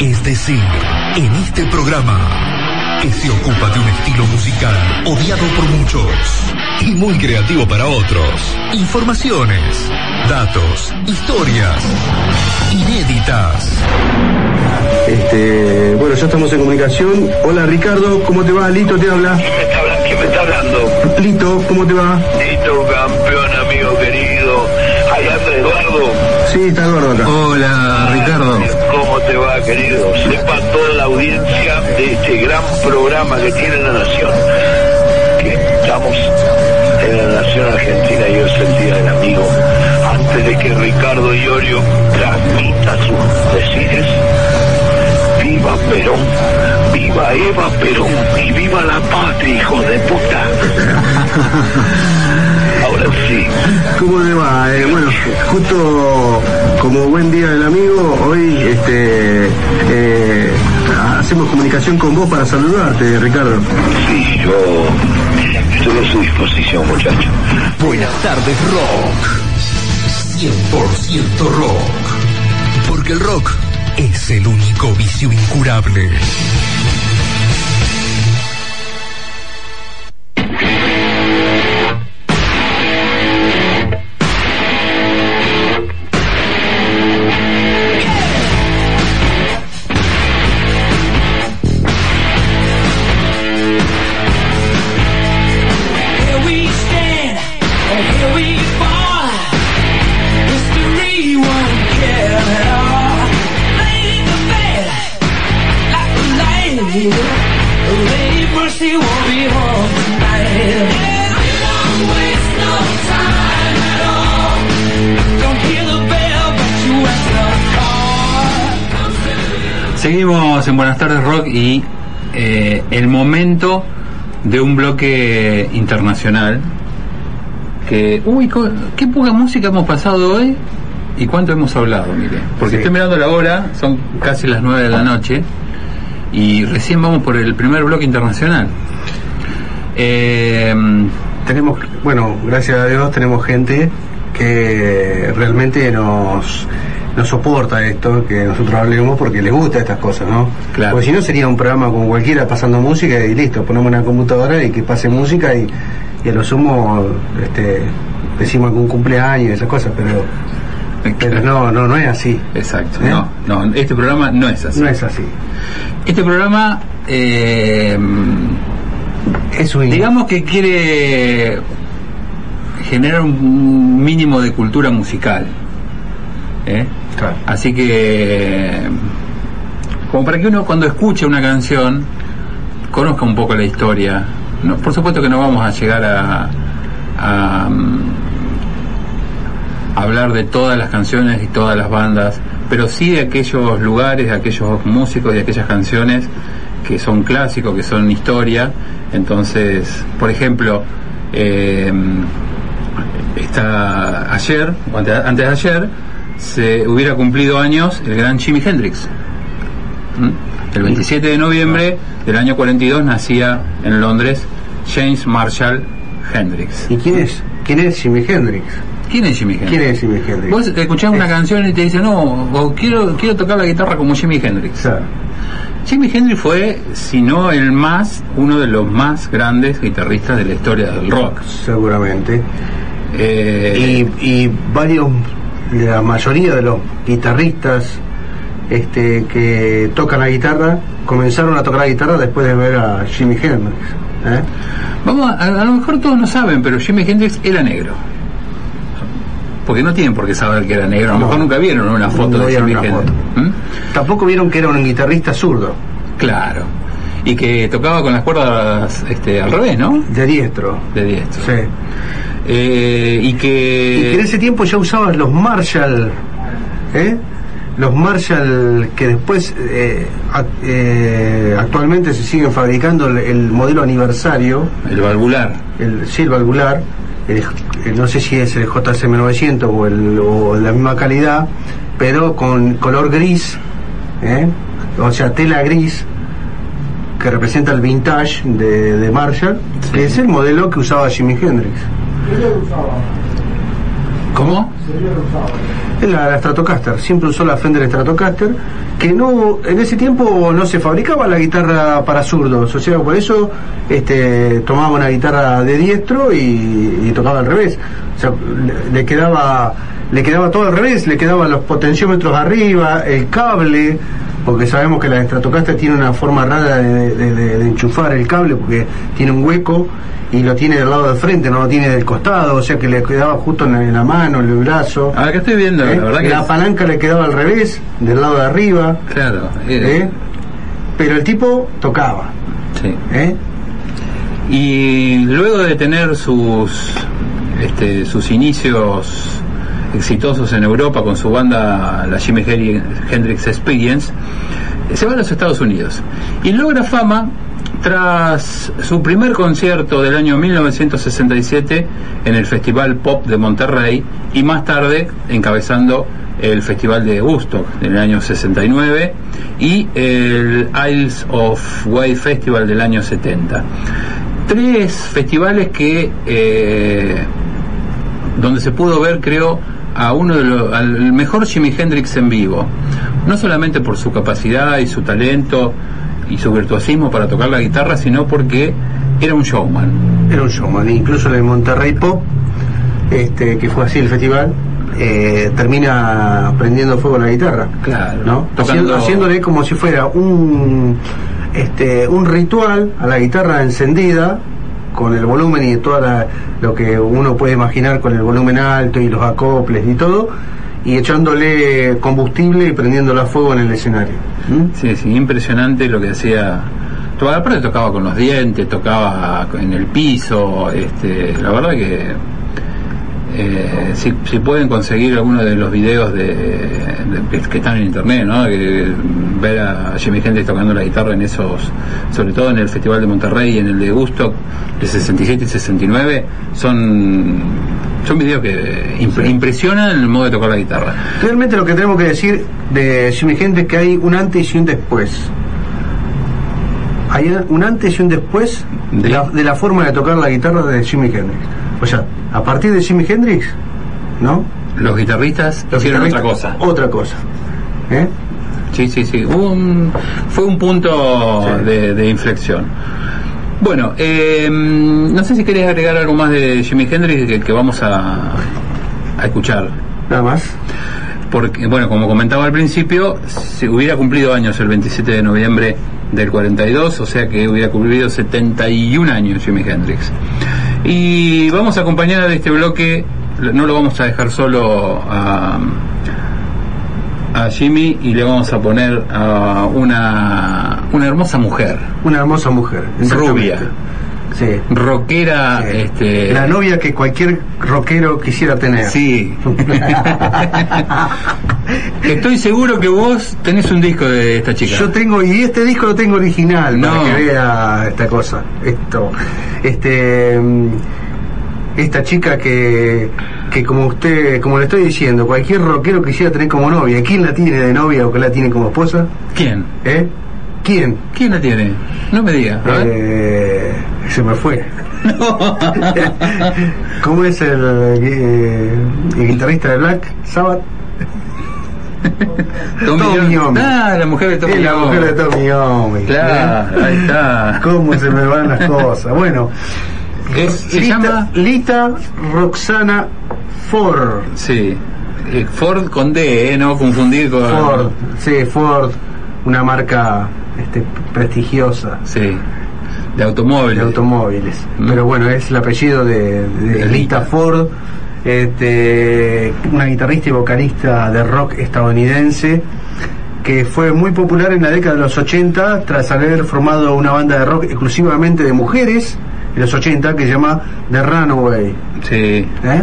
Es decir, en este programa, que se ocupa de un estilo musical odiado por muchos y muy creativo para otros. Informaciones, datos, historias inéditas. Este, bueno, ya estamos en comunicación. Hola Ricardo, ¿cómo te va? Lito te habla. ¿Quién me está, habla- quién me está hablando? Lito, ¿cómo te va? Tito, Eduardo. Sí, está Eduardo acá. Hola, Ricardo. ¿Cómo te va, querido? Sepa toda la audiencia de este gran programa que tiene la Nación. Que estamos en la Nación Argentina y hoy es el Día del Amigo. Antes de que Ricardo Iorio transmita sus decires, viva Perón, viva Eva Perón y viva la patria, hijo de puta. Ahora sí. ¿Cómo te va? Eh, bueno, justo como buen día del amigo, hoy este, eh, hacemos comunicación con vos para saludarte, Ricardo. Sí, yo estoy a su disposición, muchacho. Buenas tardes, rock. 100% rock. Porque el rock es el único vicio incurable. Seguimos en Buenas tardes Rock y eh, el momento de un bloque internacional que uy qué poca música hemos pasado hoy y cuánto hemos hablado mire porque Sí. estoy mirando la hora son casi las 9 de la noche y recién vamos por el primer bloque internacional Eh, Tenemos, bueno, gracias a Dios tenemos gente que realmente nos, nos soporta esto, que nosotros hablemos porque les gusta estas cosas, ¿no? Claro. Porque si no sería un programa como cualquiera pasando música y listo, ponemos una computadora y que pase música y, y a lo sumo este, decimos algún cumpleaños y esas cosas, pero, pero no, no, no es así. exacto ¿Eh? no, no este programa no es así No es así. este programa eh, Es un Digamos que quiere generar un mínimo de cultura musical. ¿eh? Así que, como para que uno cuando escuche una canción conozca un poco la historia. No, por supuesto que no vamos a llegar a, mm, hablar de todas las canciones y todas las bandas, pero sí de aquellos lugares, de aquellos músicos y aquellas canciones que son clásicos, que son historia. Entonces, por ejemplo, eh, está ayer, antes de ayer, se hubiera cumplido años el gran Jimi Hendrix. ¿Mm? El 27 de noviembre del año 42 nacía en Londres James Marshall Hendrix. ¿Y quién es? ¿Quién es Jimi Hendrix? ¿Quién es Jimi Hendrix? ¿Quién es Jimi Hendrix? Vos escuchás una canción y te dicen, no, o quiero, quiero tocar la guitarra como Jimi Hendrix. Claro. Jimi Hendrix fue, si no el más, uno de los más grandes guitarristas de la historia del rock. Seguramente. Eh, y, y varios, la mayoría de los guitarristas este, que tocan la guitarra comenzaron a tocar la guitarra después de ver a Jimi Hendrix. ¿eh? Vamos a, a lo mejor todos no saben, pero Jimi Hendrix era negro. Porque no tienen por qué saber que era negro. A lo No. mejor nunca vieron una foto No de Jimi Hendrix. ¿Mm? Tampoco vieron que era un guitarrista zurdo, Claro. Y que tocaba con las cuerdas este, al revés, ¿no? de diestro. De diestro. Sí. Eh, y Y que en ese tiempo ya usaban los Marshall, ¿eh? los Marshall que después eh, ac- eh, actualmente se siguen fabricando el, el modelo aniversario, El valvular. el sí, el valvular, el- el- no sé si es el JSM 900 o, el, o la misma calidad, pero con color gris, ¿eh? o sea, tela gris, que representa el vintage de, de Marshall, que es el modelo que usaba Jimi Hendrix. ¿Cómo? La, la Stratocaster, siempre usó la Fender Stratocaster, que no en ese tiempo no se fabricaba la guitarra para zurdos, o sea, por eso este, tomaba una guitarra de diestro y, y tocaba al revés. O sea, le, le quedaba le quedaba todo al revés, le quedaban los potenciómetros arriba, el cable, porque sabemos que la Stratocaster tiene una forma rara de, de- de- de enchufar el cable, porque tiene un hueco y lo tiene del lado del frente, no lo tiene del costado, o sea que le quedaba justo en la, en la mano, en el brazo. Ahora que estoy viendo, ¿eh? la verdad que. la palanca le quedaba al revés, del lado de arriba, Claro. eh, ¿eh? pero el tipo tocaba. sí. ¿eh? Y luego de tener sus este, sus inicios exitosos en Europa con su banda la Jimi Hen- Hendrix Experience, se va a los Estados Unidos y logra fama tras su primer concierto del año 1967 en el Festival Pop de Monterrey y más tarde encabezando el Festival de Woodstock en el año 69 y el Isles of Wight Festival del año 70 tres festivales que eh, donde se pudo ver creo a uno de los al mejor Jimi Hendrix en vivo no solamente por su capacidad y su talento y su virtuosismo para tocar la guitarra sino porque era un showman Era un showman, incluso en el Monterrey Pop, este, que fue así el festival, eh, termina prendiendo fuego la guitarra. Claro, ¿no? tocando- haciéndole como si fuera un este un ritual a la guitarra encendida con el volumen y toda la- lo que uno puede imaginar con el volumen alto y los acoples y todo y echándole combustible y prendiéndola a fuego en el escenario ¿Mm? sí sí impresionante lo que hacía aparte tocaba con los dientes tocaba en el piso este la verdad que eh, si, si pueden conseguir alguno de los videos de, de- que están en internet, ¿no? Que ver a Jimi Hendrix tocando la guitarra en esos, sobre todo en el Festival de Monterrey y en el de Gusto de 67 y 69, son son videos que impre- impresionan el modo de tocar la guitarra. Realmente lo que tenemos que decir de Jimi Hendrix es que hay un antes y un después. Hay un antes y un después de, De- la, de la forma de tocar la guitarra de Jimi Hendrix. O sea, a partir de Jimi Hendrix, ¿no? Los guitarristas Los hicieron otra cosa. Otra cosa. ¿Eh? Sí, sí, sí. Un- fue un punto Sí. de, de inflexión. Bueno, eh, no sé si querés agregar algo más de Jimi Hendrix que, que vamos a, a escuchar. Nada más. Porque, bueno, como comentaba al principio, si hubiera cumplido años el 27 de noviembre del 42, o sea que hubiera cumplido 71 años Jimi Hendrix. Y vamos a acompañar de este bloque, no lo vamos a dejar solo a, a Jimmy y le vamos a poner a una, una hermosa mujer, Una hermosa mujer. Rubia. Sí. rockera, Sí. este, La novia que cualquier rockero quisiera tener. Sí. Estoy seguro que vos tenés un disco de esta chica. Yo tengo, y este disco lo tengo original, No. para que vea esta cosa. Esto. Este. mm, Esta chica que, que como usted, como le estoy diciendo, cualquier rockero quisiera tener como novia. ¿Quién la tiene de novia o que la tiene como esposa? ¿Quién? ¿Eh? ¿Quién? ¿Quién la tiene? No me digas. a ver. Eh, se me fue. ¿Cómo es el, eh, el guitarrista de Black Sabbath? Tommy Tommy. Yomi. Ah, la mujer de Tommy Es la Yomi. mujer de Tommy Yomi. Claro, ¿eh? ahí está. ¿Cómo se me van las cosas? Bueno, Es- se Lita, llama Lita Roxana Ford. sí, eh, Ford con D, ¿eh? no confundir con Ford, sí, Ford, una marca este, prestigiosa sí, de automóviles. de automóviles. Mm. Pero bueno, es el apellido de, de De Lita Lita. Ford, este, una guitarrista y vocalista de rock estadounidense que fue muy popular en la década de los 80 tras haber formado una banda de rock exclusivamente de mujeres en los 80 que se llama The Runaway. Sí. ¿eh?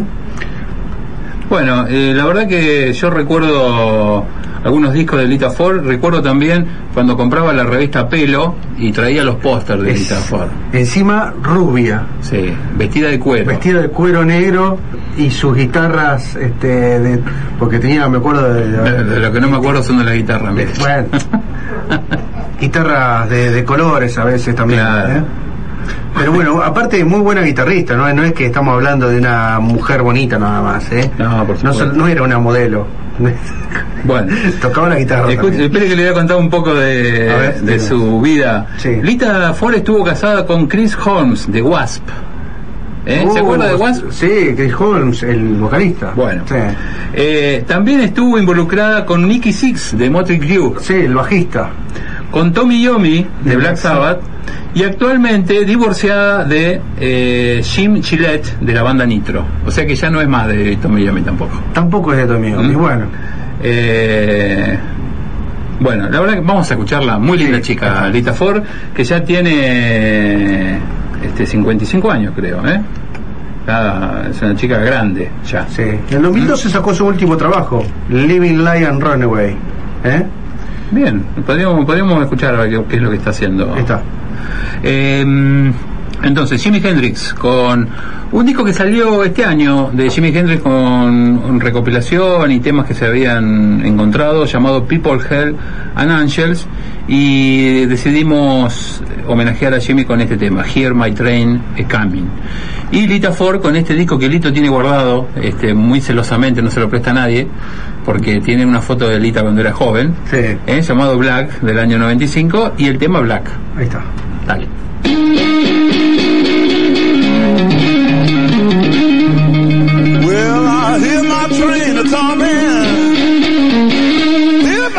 Bueno, eh, la verdad que yo recuerdo algunos discos de Lita Ford, recuerdo también cuando compraba la revista Pelo y traía los pósters de Es- Lita Ford. encima rubia, Sí, vestida de cuero. vestida de cuero negro y sus guitarras, este, de- porque tenía, me acuerdo de, De, de lo que no me acuerdo son de la guitarra. mire. Bueno, guitarras de, de colores a veces también. Claro. ¿eh? Pero bueno, aparte muy buena guitarrista, ¿no? No es que estamos hablando de una mujer bonita nada más, ¿eh? No, por no, no era una modelo, Bueno. Tocaba la guitarra. Espere que le voy a contar un poco de, ver, su vida. Sí. Lita Ford estuvo casada con Chris Holmes de Wasp. ¿Eh? ¿Se Uh, acuerda de Wasp? Sí, Chris Holmes, el vocalista. Bueno. Sí, Eh, también estuvo involucrada con Nicky Six de Motley Crue, sí el bajista. con Tommy Yomi de De Black Black Sabbath y actualmente divorciada de eh, Jim Gillette de la banda Nitro. O sea que ya no es más de Tommy Yomi tampoco. Tampoco es de Tommy Yomi, ¿Mm? bueno. Eh, bueno, la verdad que vamos a escucharla, muy linda Sí, chica, ajá. Lita Ford, que ya tiene este 55 años creo, ¿eh? Es una chica grande ya. Sí. En 2012 sacó su último trabajo, Living Lion Runaway. ¿Eh? Bien, podríamos, podríamos escuchar qué, qué es lo que está haciendo. Está. Eh, entonces, Jimi Hendrix con un disco que salió este año de Jimi Hendrix con recopilación y temas que se habían encontrado llamado People, Hell and Angels y decidimos homenajear a Jimmy con este tema, Here My Train is Coming. Y Lita Ford con este disco que Lito tiene guardado este, muy celosamente, no se lo presta a nadie, porque tiene una foto de Lita cuando era joven, Sí. eh, llamado Black del año 95 y el tema Black. Ahí está. Dale. Well, I hear my train a coming. Hear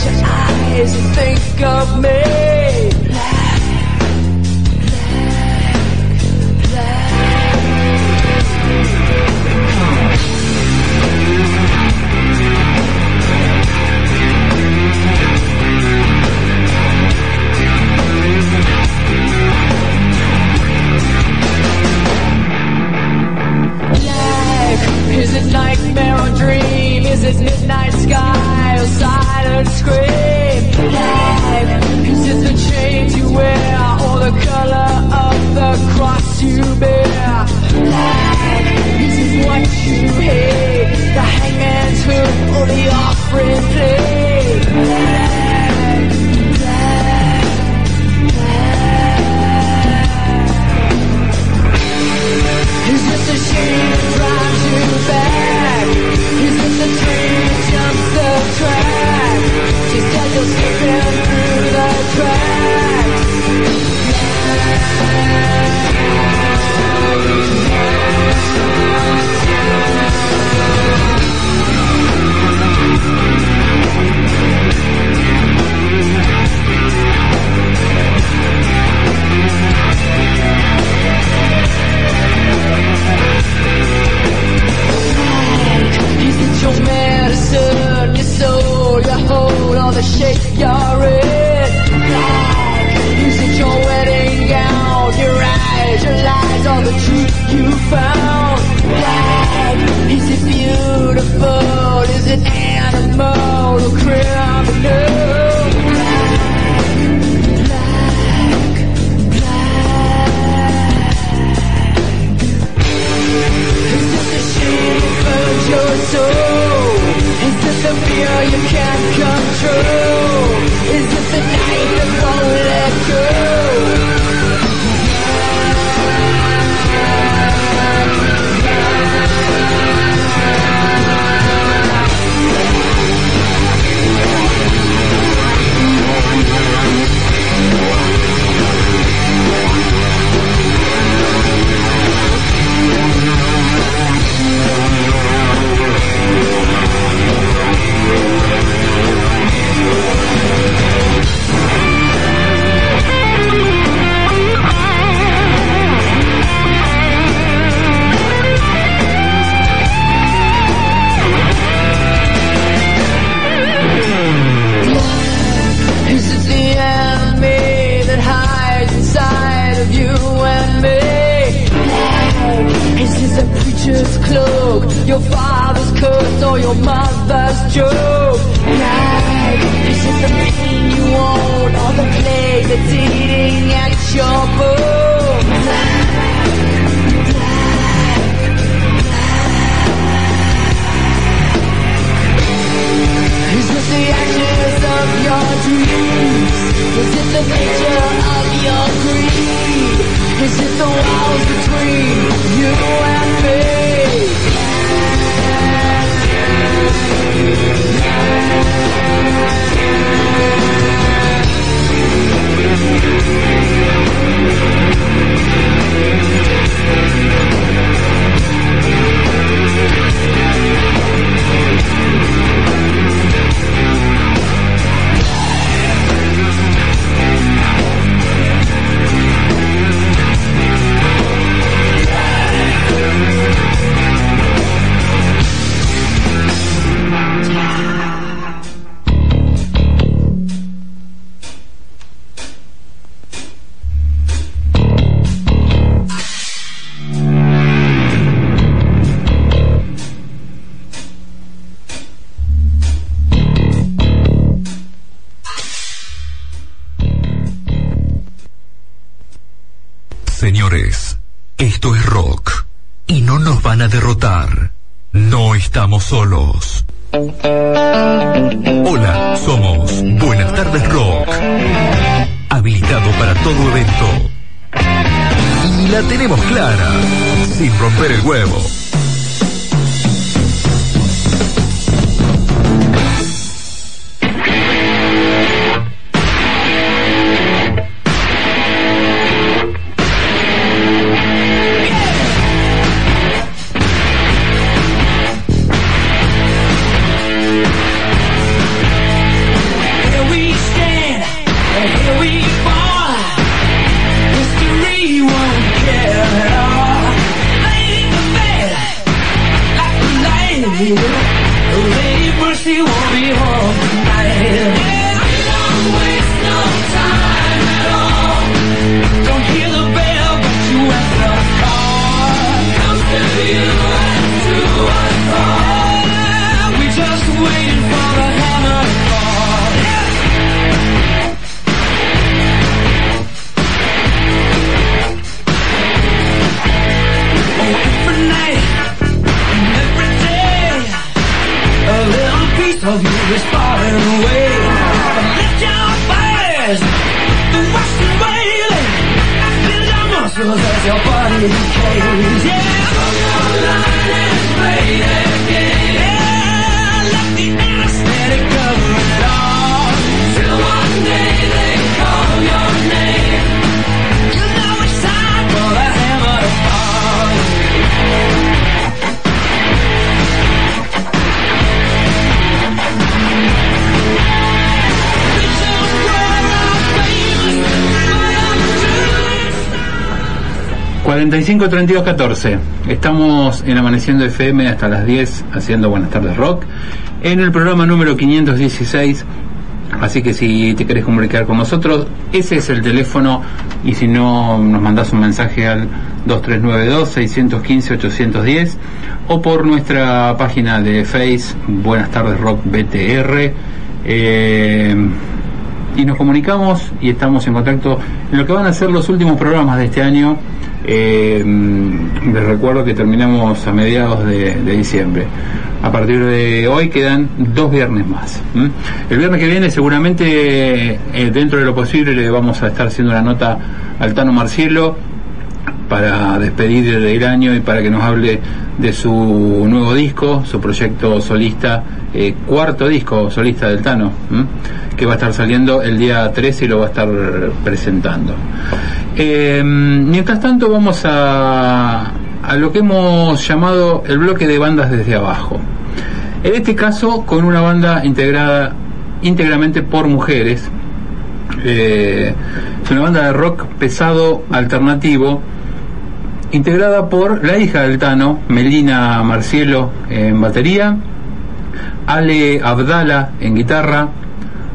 close your eyes and think of me? Black, black, black. Black, is it nightmare or dream? Is it midnight Black, is it the you wear or the color of the cross you bear? Is it what you hate? The hangman's hook or the offering plate? The shame that drives you back? Jumps the track? Thank you. The shape you're in? Black. Is it your wedding gown, your eyes, your lies, or the truth you found? Black. Is it beautiful? Is it animal or criminal? Your soul? Is it the fear you can't control? treasure it cloak, your father's curse, or your mother's joke? Black. Is the pain you want, or the plague that's eating at your bones? Is it the ashes of your dreams? Is it the nature of your greed? Is it the walls between you and me? 35 14. Estamos en Amaneciendo FM hasta las 10 haciendo Buenas tardes Rock en el programa número 516. Así que si te querés comunicar con nosotros, ese es el teléfono y si no nos mandás un mensaje al 2392 615 810 o por nuestra página de Face Buenas tardes Rock BTR. Eh, y nos comunicamos y estamos en contacto en lo que van a ser los últimos programas de este año eh, les recuerdo que terminamos a mediados de, diciembre. A partir de hoy quedan dos viernes más. El viernes que viene seguramente eh, dentro de lo posible le vamos a estar haciendo una nota al Tano Marcielo para despedir el año y para que nos hable de su nuevo disco, su proyecto solista, eh, cuarto disco solista del Tano, que va a estar saliendo el día 13 y lo va a estar presentando. Eh, mientras tanto vamos a, a lo que hemos llamado el bloque de bandas desde abajo. En este caso con una banda integrada íntegramente por mujeres. Eh, es una banda de rock pesado alternativo integrada por la hija del Tano, Melina Marcielo en batería, Ale Abdala en guitarra,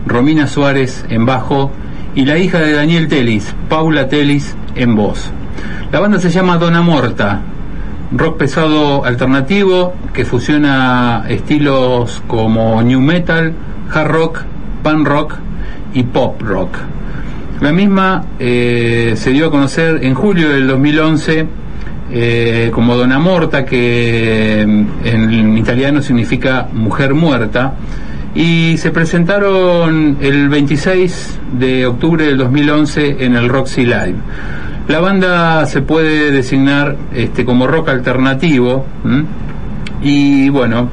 Romina Suárez en bajo y la hija de Daniel Telis, Paula Telis en voz. La banda se llama Dona Morta, rock pesado alternativo que fusiona estilos como new metal, hard rock, pan rock y pop rock. La misma eh, se dio a conocer en julio del 2011 eh, como Dona Morta, que en italiano significa mujer muerta, y se presentaron el 26 de octubre del 2011 en el Roxy Live. La banda se puede designar este, como rock alternativo y bueno,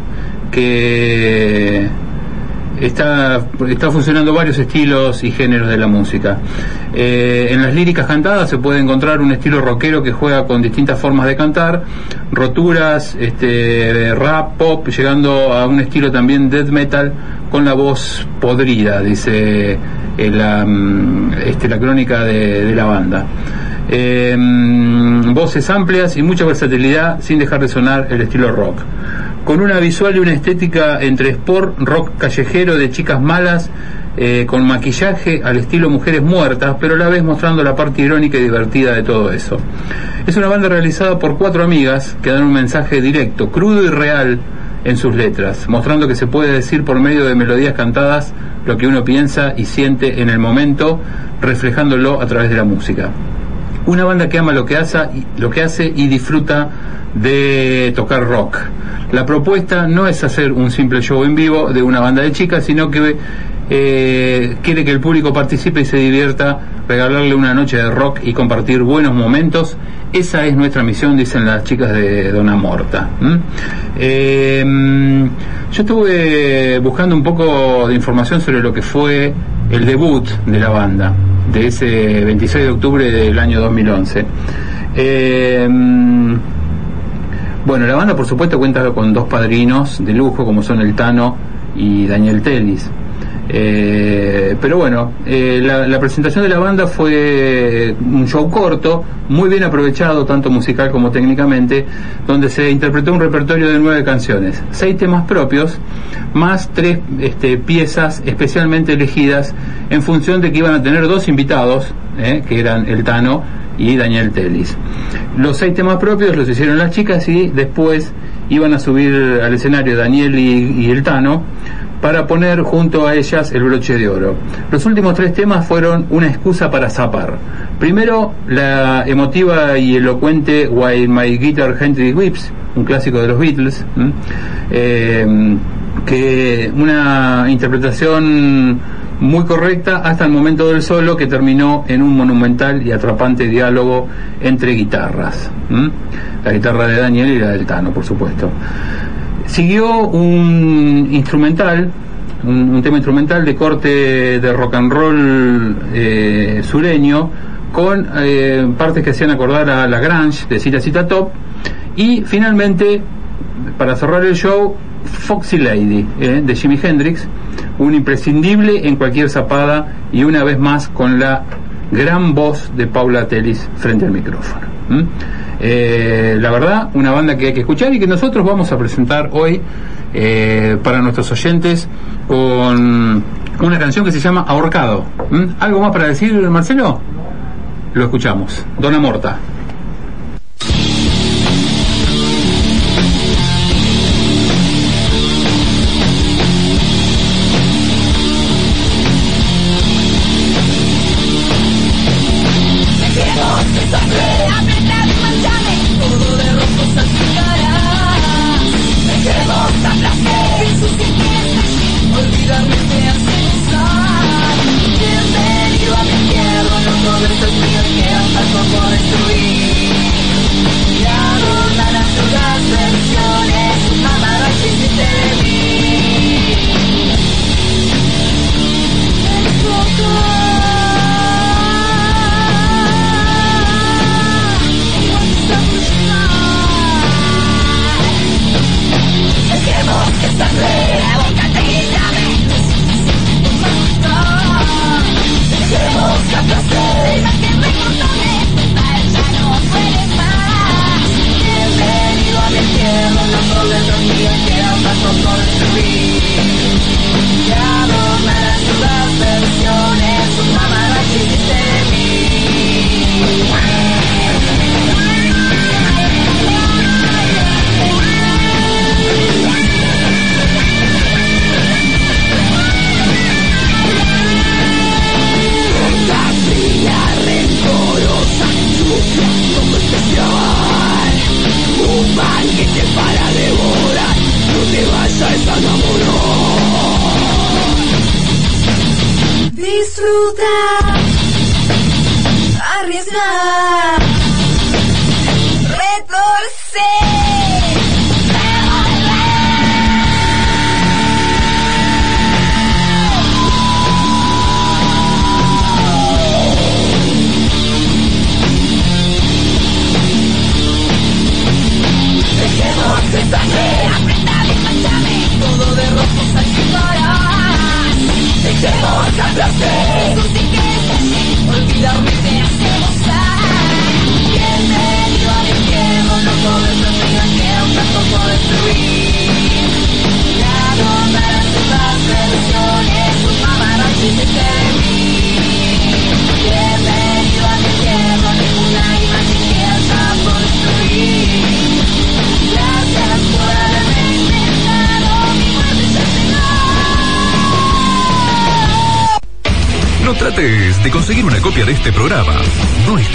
que está, está funcionando varios estilos y géneros de la música. Eh, en las líricas cantadas se puede encontrar un estilo rockero que juega con distintas formas de cantar, roturas, este, rap, pop, llegando a un estilo también death metal con la voz podrida, dice eh, la, mm, este, la crónica de, la banda. Eh, mm, voces amplias y mucha versatilidad sin dejar de sonar el estilo rock. Con una visual y una estética entre sport, rock callejero de chicas malas, eh, con maquillaje al estilo mujeres muertas, pero a la vez mostrando la parte irónica y divertida de todo eso. Es una banda realizada por cuatro amigas que dan un mensaje directo, crudo y real en sus letras, mostrando que se puede decir por medio de melodías cantadas lo que uno piensa y siente en el momento, reflejándolo a través de la música. Una banda que ama lo que hace, lo que hace y disfruta de tocar rock. La propuesta no es hacer un simple show en vivo de una banda de chicas, sino que eh, quiere que el público participe y se divierta, regalarle una noche de rock y compartir buenos momentos. Esa es nuestra misión, dicen las chicas de Dona Morta. Eh, yo estuve buscando un poco de información sobre lo que fue el debut de la banda, de ese 26 de octubre del año 2011. Eh, bueno, la banda por supuesto cuenta con dos padrinos de lujo como son el Tano y Daniel Telis. Eh, pero bueno, eh, la, presentación de la banda fue un show corto, muy bien aprovechado, tanto musical como técnicamente, donde se interpretó un repertorio de nueve canciones, seis temas propios, más tres este, piezas especialmente elegidas en función de que iban a tener dos invitados, eh, que eran el Tano y Daniel Telis. Los seis temas propios los hicieron las chicas y después iban a subir al escenario Daniel y el Tano para poner junto a ellas el broche de oro. Los últimos tres temas fueron una excusa para zapar. Primero, la emotiva y elocuente While My Guitar Gently Whips, un clásico de los Beatles, eh, que una interpretación muy correcta hasta el momento del solo que terminó en un monumental y atrapante diálogo entre guitarras. La guitarra de Daniel y la del Tano, por supuesto. Siguió un instrumental, un, tema instrumental de corte de rock and roll eh, sureño, con eh, partes que hacían acordar a la Grange de Cita Cita Top, y finalmente, para cerrar el show, Foxy Lady eh, de Jimi Hendrix, un imprescindible en cualquier zapada y una vez más con la gran voz de Paula Telis frente al micrófono. Eh, la verdad, una banda que hay que escuchar y que nosotros vamos a presentar hoy eh, para nuestros oyentes con una canción que se llama Ahorcado. ¿m? ¿Algo más para decir, Marcelo? Lo escuchamos. Dona Morta.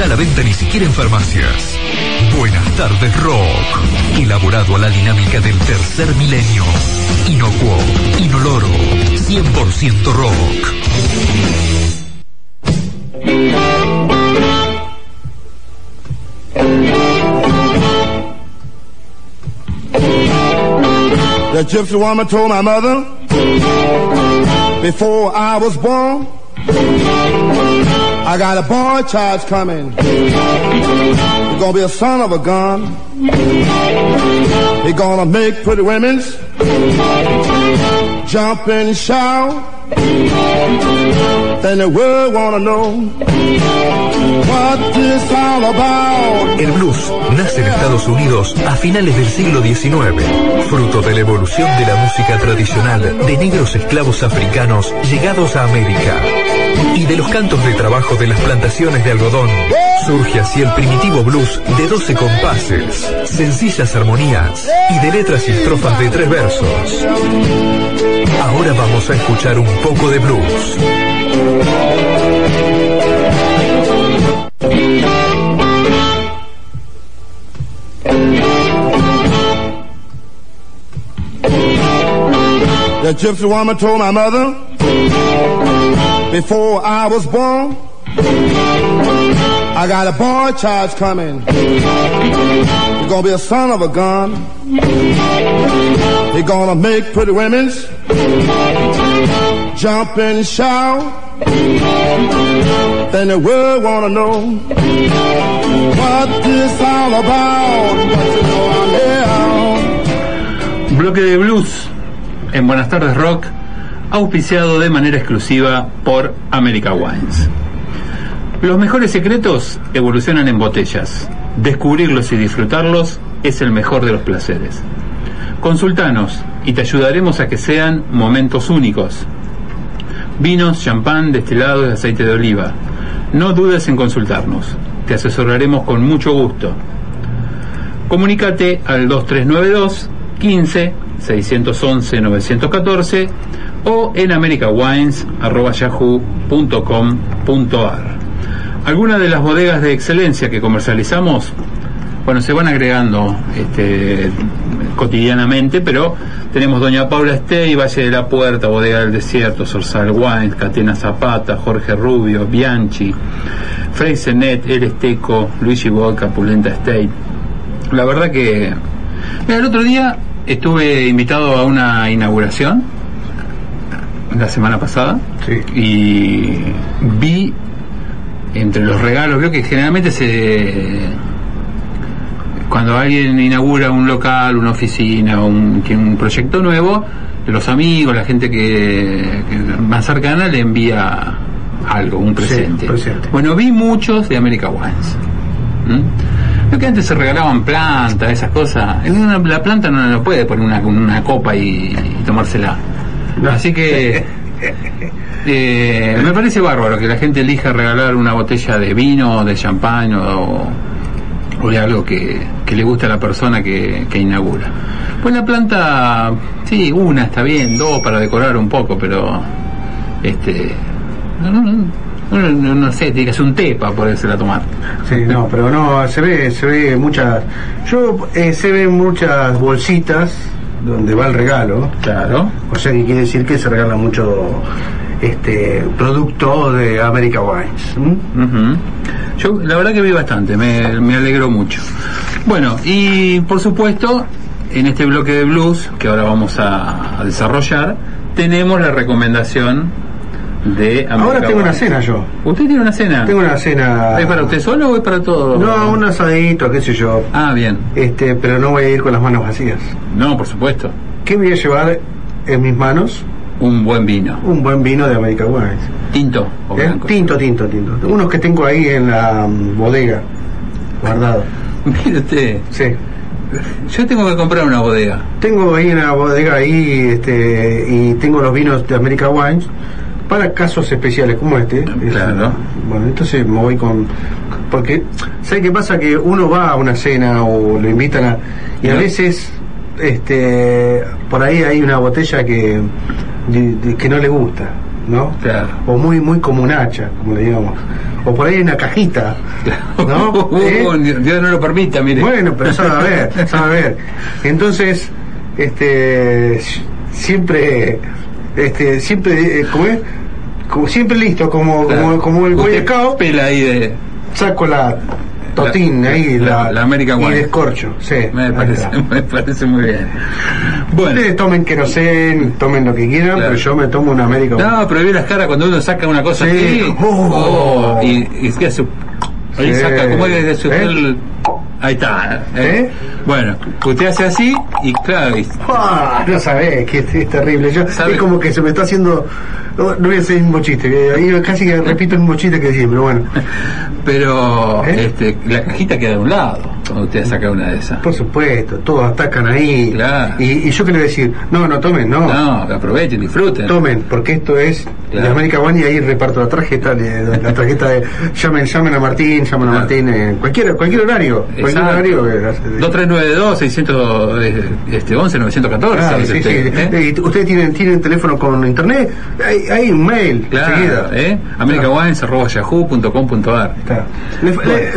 La venta ni siquiera en farmacias. Buenas tardes, Rock. Elaborado a la dinámica del tercer milenio. Inocuo, inoloro, 100% rock. The gypsy woman told my mother before I was born, I got a boy child coming. He's gonna be a son of a gun. He's gonna make pretty women's jump and shout. Then the world wanna know El blues nace en Estados Unidos a finales del siglo XIX, fruto de la evolución de la música tradicional de negros esclavos africanos llegados a América y de los cantos de trabajo de las plantaciones de algodón. Surge así el primitivo blues de 12 compases, sencillas armonías y de letras y estrofas de tres versos. Ahora vamos a escuchar un poco de blues. The gypsy woman told my mother before I was born, I got a boy child coming. He's gonna be a son of a gun. He's gonna make pretty women jump and shout. Then the world wanna know what this all about. Bloque de blues en Buenas tardes Rock, auspiciado de manera exclusiva por America Wines. Los mejores secretos evolucionan en botellas. Descubrirlos y disfrutarlos es el mejor de los placeres. Consultanos y te ayudaremos a que sean momentos únicos. Vinos, champán, destilados de aceite de oliva. No dudes en consultarnos. Te asesoraremos con mucho gusto. Comunícate al 2392 15 611 914 o en americawines.yahoo.com.ar. Algunas de las bodegas de excelencia que comercializamos, bueno, se van agregando este, cotidianamente, pero tenemos Doña Paula Estey, Valle de la Puerta, Bodega del Desierto, Sorsal Wines, Catena Zapata, Jorge Rubio, Bianchi, Freisenet, El Esteco, Luigi Boca, Pulenta Estate. La verdad que... El otro día estuve invitado a una inauguración la semana pasada y vi entre los regalos, veo que generalmente se cuando alguien inaugura un local, una oficina, un, un proyecto nuevo, los amigos, la gente que, que más cercana le envía algo, un presente. presente. Bueno, vi muchos de America. ¿Mm? Creo que antes se regalaban plantas, esas cosas. Una- la planta no lo puede poner una, una copa y, y tomársela. Así que eh, me parece bárbaro que la gente elija regalar una botella de vino, de champán o, o de algo que, que le gusta a la persona que, que inaugura. Pues la planta, sí, una está bien, dos para decorar un poco, pero este no, no, no, no, no- no sé, tiene que hacer un té para podérsela tomar. Sí, no, pero no, se ve, se ve muchas, yo, eh, se ven muchas bolsitas donde va el regalo. Claro. O sea que quiere decir que se regala mucho este producto de America Wines. Yo la verdad que vi bastante, me, me alegró mucho. Bueno, y por supuesto, en este bloque de blues que ahora vamos a, a desarrollar, tenemos la recomendación de America Ahora tengo una Wines. cena yo. ¿Usted tiene una cena? Tengo una cena. ¿Es para usted solo o es para todos? No, un asadito, qué sé yo. Ah, bien. Este, pero no voy a ir con las manos vacías. No, por supuesto. ¿Qué voy a llevar en mis manos? Un buen vino. Un buen vino de America Wines. ¿Tinto o ¿Eh? blanco? Tinto, tinto, tinto. Unos que tengo ahí en la mm, bodega, guardado. Mire usted, Sí. yo tengo que comprar una bodega. Tengo ahí en la bodega ahí, este, y tengo los vinos de America Wines para casos especiales como este. Es- Claro. bueno, entonces me voy con, porque, ¿sabe qué pasa? Que uno va a una cena o lo invitan a, y a veces, este, por ahí hay una botella que, de- de- que no le gusta. ¿no? Claro. O muy, muy como un hacha, como le digamos. O por ahí hay una cajita, ¿no? ¿Eh? Dios no lo permita, mire. Bueno, pero sabe a ver, sabe a ver. Entonces, este, siempre, este, siempre, eh, ¿cómo es? Como siempre listo, como, Claro. como, como el Scout, pela ahí de. saco la totín La- ahí, la- la, la American y descorcho, sí. Me parece, me parece muy bien. Bueno. Ustedes tomen querosén, tomen lo que quieran, Claro. pero yo me tomo una American Wine. No, pero vi las caras cuando uno saca una cosa Sí. así. Oh. oh, y, y ahí Sí. saca, ¿cómo es de su ¿Eh? el- Ahí está. ¿eh? ¿Eh? Bueno, usted hace así y claro, y- Ah, no sabés, que es, es terrible. Yo, ¿Sabe? es como que se me está haciendo. No, no voy a hacer el mismo chiste. Ahí casi que repito el mismo chiste que siempre, bueno. pero ¿Eh? este, la cajita queda de un lado cuando usted saca una de esas. Por supuesto, todos atacan ahí. Claro. Y, y yo a decir, no, no tomen, no. No, aprovechen, disfruten. Tomen, porque esto es Claro. de América One y ahí reparto la tarjeta, la tarjeta de llamen, llamen a Martín, llamen a. Martín, en cualquier, cualquier horario, cualquier horario. que- 2392 600 eh, este 11 914 Ah, sí, sí. usted, ¿eh? Eh, ¿Ustedes tienen, tienen teléfono con internet? Hay, hay un mail, Claro, enseguida. ¿eh? americawines.yahoo.com.ar Claro. Le, le-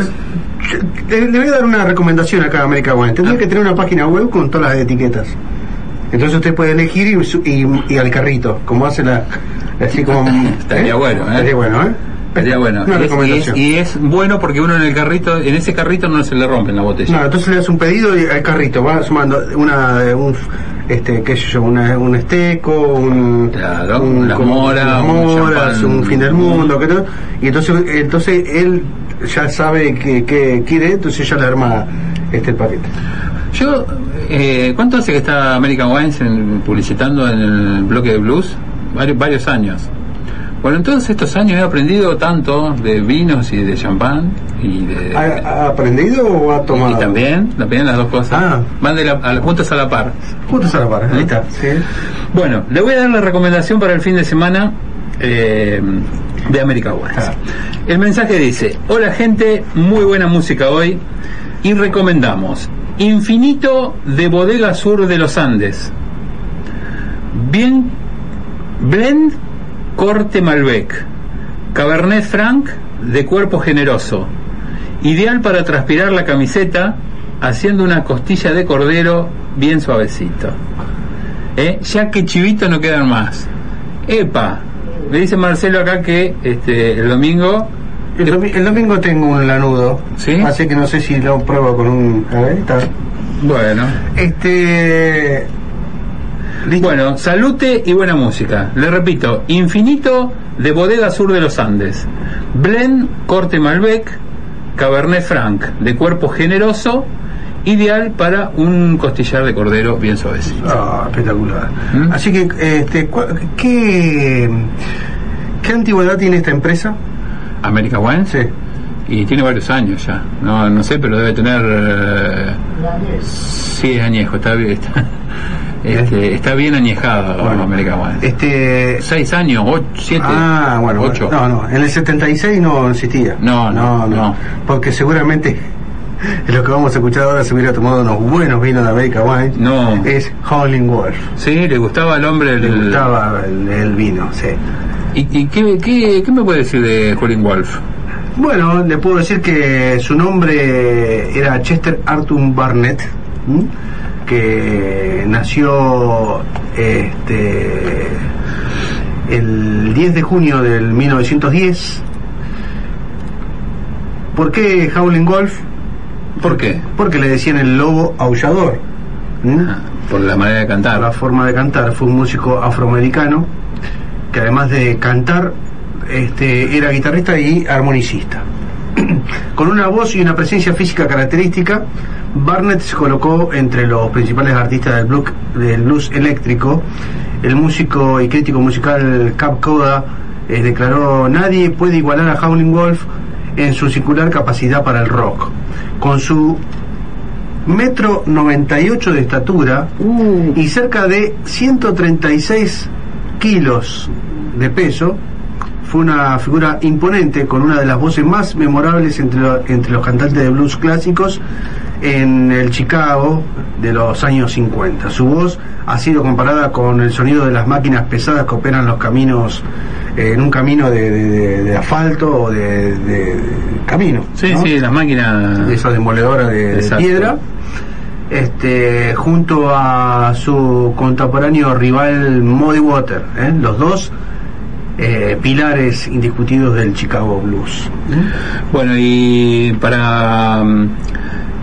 le- le voy a dar una recomendación acá a América Wine. Tendría Ah. que tener una página web con todas las etiquetas. Entonces usted puede elegir y, y, y al carrito, como hace la. Así como. Estaría bueno, ¿eh? Estaría bueno, ¿eh? Sería bueno. Una Y es, y, es, recomendación. y es bueno porque uno en el carrito, en ese carrito no se le rompen la botella. No, entonces le das un pedido y al carrito va sumando una, un, este, qué sé yo, una, un esteco, un, Claro, un- moras, unas un champán. un fin del mundo, que todo, y entonces, entonces él ya sabe que, que quiere, entonces ya le arma este paquete. Yo, eh, ¿cuánto hace que está American Wines en- publicitando en el bloque de blues? Varios, varios años. Bueno, en todos estos años he aprendido tanto de vinos y de champán y de... ¿Ha, ha aprendido o ha tomado? y también, también las dos cosas. Ah. Van de la, a juntas a la par. Juntos a la par, ahí está. Sí. Bueno, le voy a dar la recomendación para el fin de semana eh, de América Wines. Ah. El mensaje dice, hola gente, muy buena música hoy y recomendamos Infinito de Bodega Sur de los Andes. Bien, Blend Corte Malbec, Cabernet Franc de cuerpo generoso, ideal para transpirar la camiseta haciendo una costilla de cordero bien suavecito. ¿Eh? Ya que chivito no quedan más. Epa, me dice Marcelo acá que este, el domingo El, domi- el domingo tengo un lanudo, ¿Sí? así que no sé si lo pruebo con un... A ver, está. Bueno, Este... ¿listo? bueno, salute y buena música. Le repito, Infinito de Bodega Sur de los Andes. Blend Corte Malbec, Cabernet Franc de cuerpo generoso, ideal para un costillar de cordero bien suavecito. Ah, espectacular. ¿Mm? Así que, este, cua- ¿qué, ¿qué antigüedad tiene esta empresa? América Wines. Sí. Y tiene varios años ya. No, no sé, pero debe tener. Eh, sí, es añejo. Está, bien- está, este, está bien añejado Bueno. América Wines. Este, Seis años, ocho, siete, ah, bueno, ocho. no, no, en el 76 no existía. No, no, no. Porque seguramente lo que vamos a escuchar ahora se hubiera tomado unos buenos vinos de América Wine. No. Es Howling Wolf. Sí, le gustaba al hombre el. Le gustaba el, el vino, sí. ¿Y, y qué, qué, qué me puede decir de Colin Wolf? Bueno, le puedo decir que su nombre era Chester Arthur Barnett, ¿m? que nació este, el 10 de junio del 1910. ¿Por qué Howling Wolf? ¿Por qué? Porque le decían el lobo aullador. Ah, por la manera de la cantar. forma de cantar. Fue un músico afroamericano que además de cantar este, era guitarrista y armonicista. Con una voz y una presencia física característica, Barnett se colocó entre los principales artistas del blues, del blues eléctrico. El músico y crítico musical Cap Coda eh, declaró nadie puede igualar a Howling Wolf en su singular capacidad para el rock. Con su metro 98 de estatura y cerca de 136 kilos de peso, fue una figura imponente con una de las voces más memorables entre, lo- entre los cantantes de blues clásicos en el Chicago de los años 50. Su voz ha sido comparada con el sonido de las máquinas pesadas que operan los caminos en un camino de, de- de- de asfalto o de, camino. Sí, ¿no? sí, las máquinas. de esa demoledora de, piedra, este, junto a su contemporáneo rival Muddy Water, ¿eh? los dos eh, pilares indiscutidos del Chicago Blues. Bueno, y para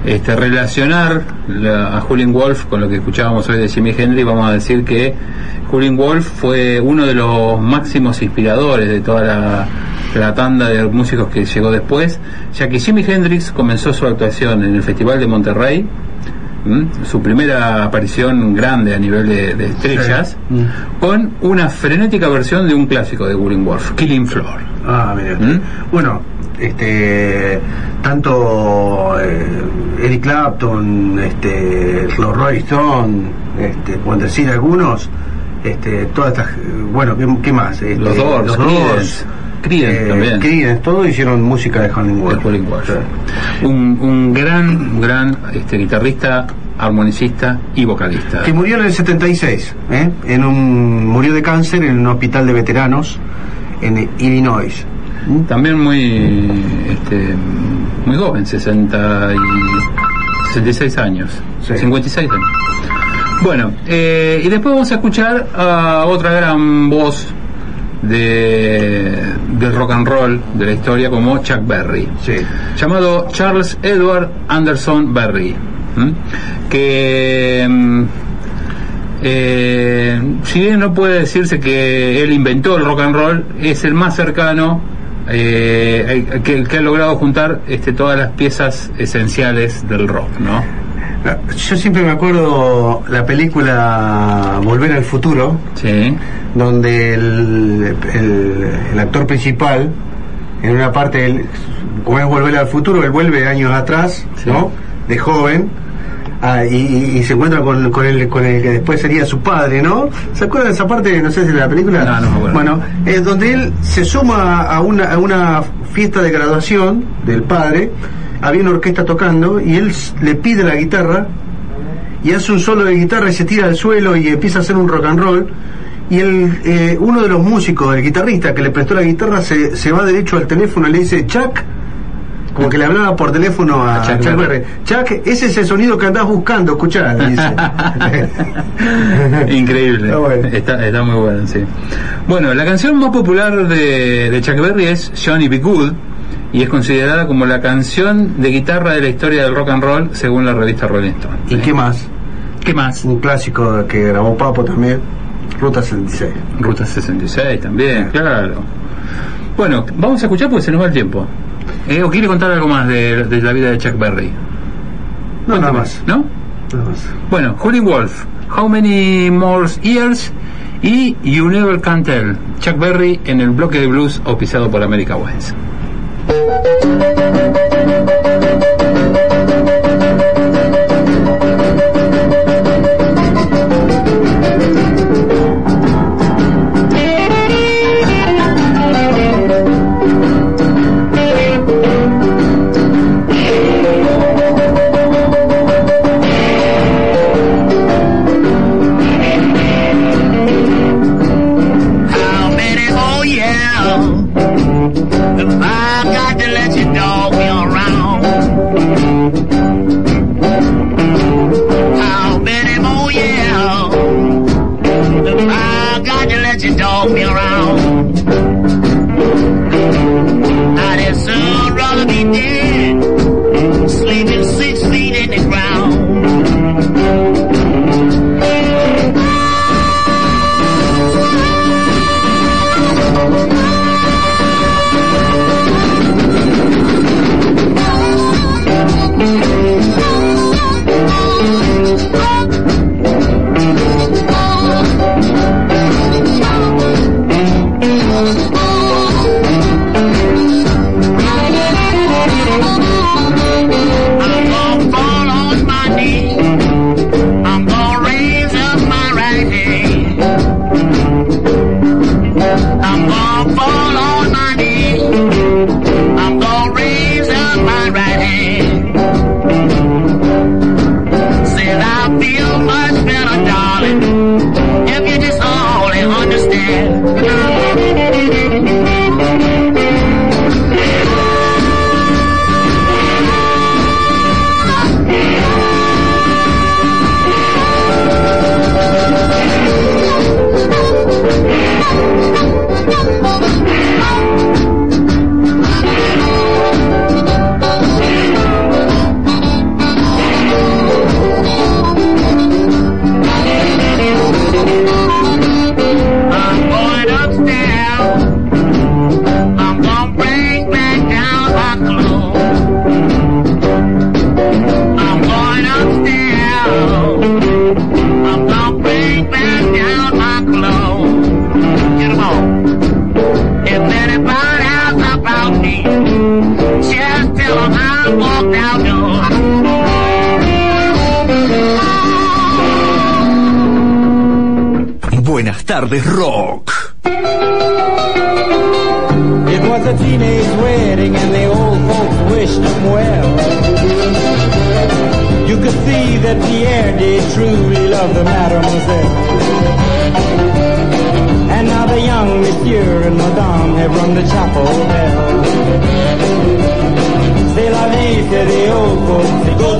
este, relacionar la- a Julian Wolf con lo que escuchábamos hoy de Jimi Hendrix, vamos a decir que Julian Wolf fue uno de los máximos inspiradores de toda la, la tanda de músicos que llegó después, ya que Jimi Hendrix comenzó su actuación en el Festival de Monterrey, su primera aparición grande a nivel de, de estrellas, Sí. Mm. con una frenética versión de un clásico de Julian Wolf, Killing Floor. Ah, mira. ¿Mm? Bueno, este, tanto eh, Eric Clapton, este, los Rolling Stones, este, por decir algunos, este, todas estas, bueno, ¿qué, qué más? Este, Los Doors, los Doors, Creedence eh, también. Creedence, todos hicieron música de de Julian Wolf. Un, un gran, gran este, guitarrista, armonicista y vocalista. que murió en el 76, ¿eh? en un, murió de cáncer en un hospital de veteranos en Illinois. También muy, este, muy joven, 60 y 66 años, Sí. 56 años. Bueno, eh, y después vamos a escuchar a otra gran voz de, del rock and roll de la historia como Chuck Berry. Sí. llamado Charles Edward Anderson Berry, ¿m? que mm, eh, si bien no puede decirse que él inventó el rock and roll, es el más cercano eh, que, que ha logrado juntar este, todas las piezas esenciales del rock, ¿no? Yo siempre me acuerdo la película Volver al Futuro, Sí, donde el, el- el actor principal, en una parte, como es Volver al Futuro, él vuelve años atrás, Sí. ¿no? De joven. Ah, y, se encuentra con, con, el, con el que después sería su padre, ¿no? ¿Se acuerdan de esa parte? No sé si de la película. No, no me acuerdo. Bueno, es donde él se suma a una, a una fiesta de graduación del padre, había una orquesta tocando y él le pide la guitarra y hace un solo de guitarra y se tira al suelo y empieza a hacer un rock and roll y el, eh, uno de los músicos, el guitarrista que le prestó la guitarra se, se va derecho al teléfono y le dice Chuck como que le hablaba por teléfono a, A Chuck Chuck Berry. Chuck, ese es el sonido que andás buscando, escuchá, dice. Increíble. Está bueno. Está, está muy bueno, sí. Bueno, la canción más popular de, de Chuck Berry es Johnny B. Good y es considerada como la canción de guitarra de la historia del rock and roll según la revista Rolling Stone. ¿Y qué más? ¿Qué más? Un clásico que grabó Papo también, Ruta 66. Ruta 66 también, claro. Bueno, vamos a escuchar porque se nos va el tiempo. Eh, ¿O quiere contar algo más de, de la vida de Chuck Berry? No, nada más. ¿No? Nada más. Bueno, Julie Wolf, How Many More Years y You Never Can Tell, Chuck Berry en el bloque de blues auspiciado por America West.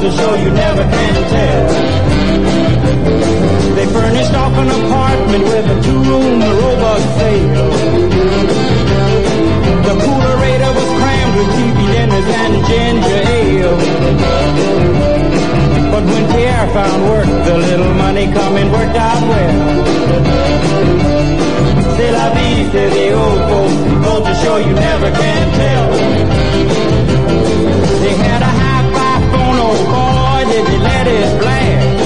To show you never can tell. They furnished off an apartment with a two-room robot sale. The coolerator was crammed with TV dinners and ginger ale. But when Pierre found work, the little money coming worked out well. C'est la vie, say the old folks. Goes to show you never can tell. They had a oh boy, did they let it blast.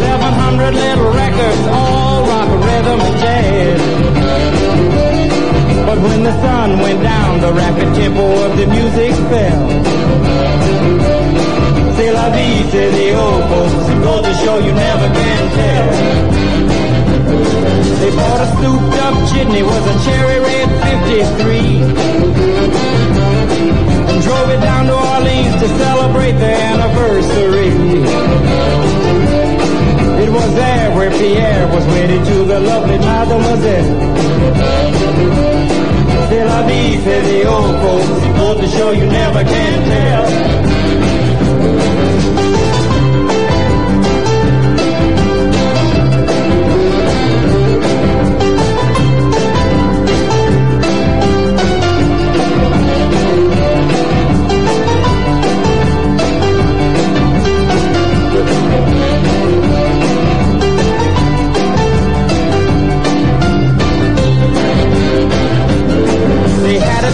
700 little records, all rock, rhythm, and jazz. But when the sun went down, the rapid tempo of the music fell. C'est la vie, say the old folks. It goes to show you never can tell. They bought a souped up chitney, was a cherry red 53. And drove it down to Orleans to celebrate the anniversary. It was there where Pierre was wedded to the lovely mademoiselle. La vie, say the old folks. It to show you never can tell.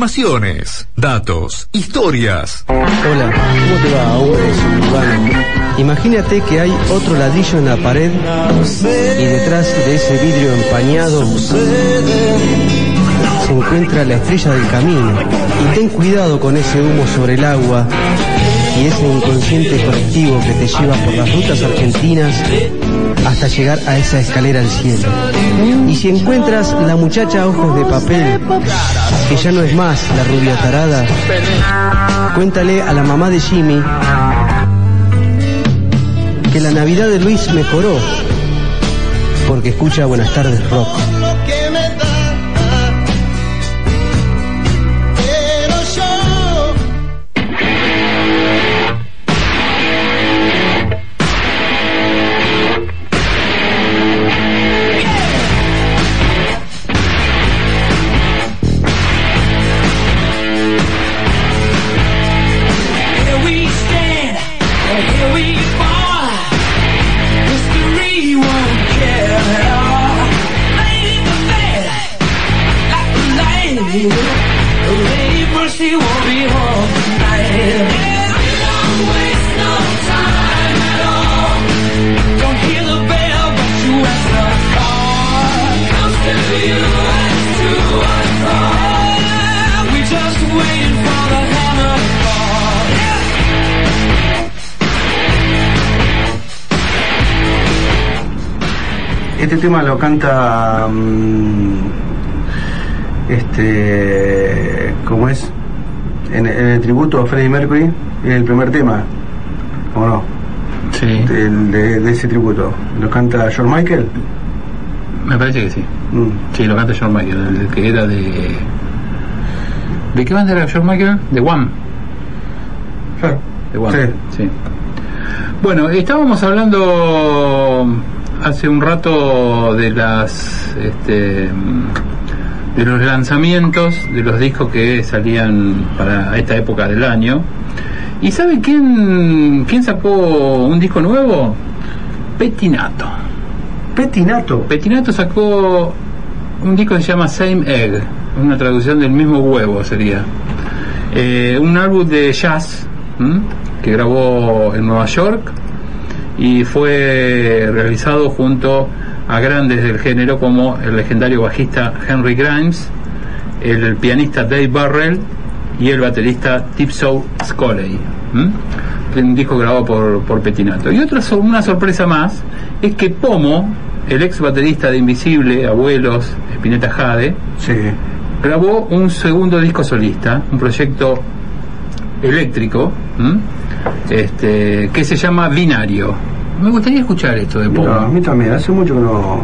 Informaciones, datos, historias. Hola, ¿cómo te va, hombre? Imagínate que hay otro ladrillo en la pared y detrás de ese vidrio empañado se encuentra la estrella del camino. Y ten cuidado con ese humo sobre el agua y ese inconsciente colectivo que te lleva por las rutas argentinas hasta llegar a esa escalera al cielo. Y si encuentras la muchacha ojos de papel, que ya no es más la rubia tarada, cuéntale a la mamá de Jimmy que la Navidad de Luis mejoró, porque escucha Buenas tardes Rock. Este tema lo canta. mm, este. ¿Cómo es? En, en el tributo a Freddie Mercury, es el primer tema. ¿O no? Sí. De, de ese tributo. ¿Lo canta George Michael? Me parece que sí. Mm. Sí, lo canta John Michael, el que era de. ¿De qué banda era John Michael? De One. De One. Sí. sí. Bueno, estábamos hablando hace un rato de las este, de los lanzamientos de los discos que salían para esta época del año. ¿Y sabe quién, quién sacó un disco nuevo? Petinato. Petinato. Petinato sacó un disco que se llama Same Egg, una traducción del mismo huevo sería. Eh, un álbum de jazz ¿m? que grabó en Nueva York y fue realizado junto a grandes del género como el legendario bajista Henry Grimes, el pianista Dave Barrell y el baterista Tipso Scoley. ¿m? Un disco grabado por, por Petinato. Y otra una sorpresa más es que Pomo, el ex baterista de Invisible, Abuelos, Spinetta Jade, grabó un segundo disco solista, un proyecto eléctrico, este, que se llama Binario. Me gustaría escuchar esto de Pomo. No, a mí también, hace mucho que no.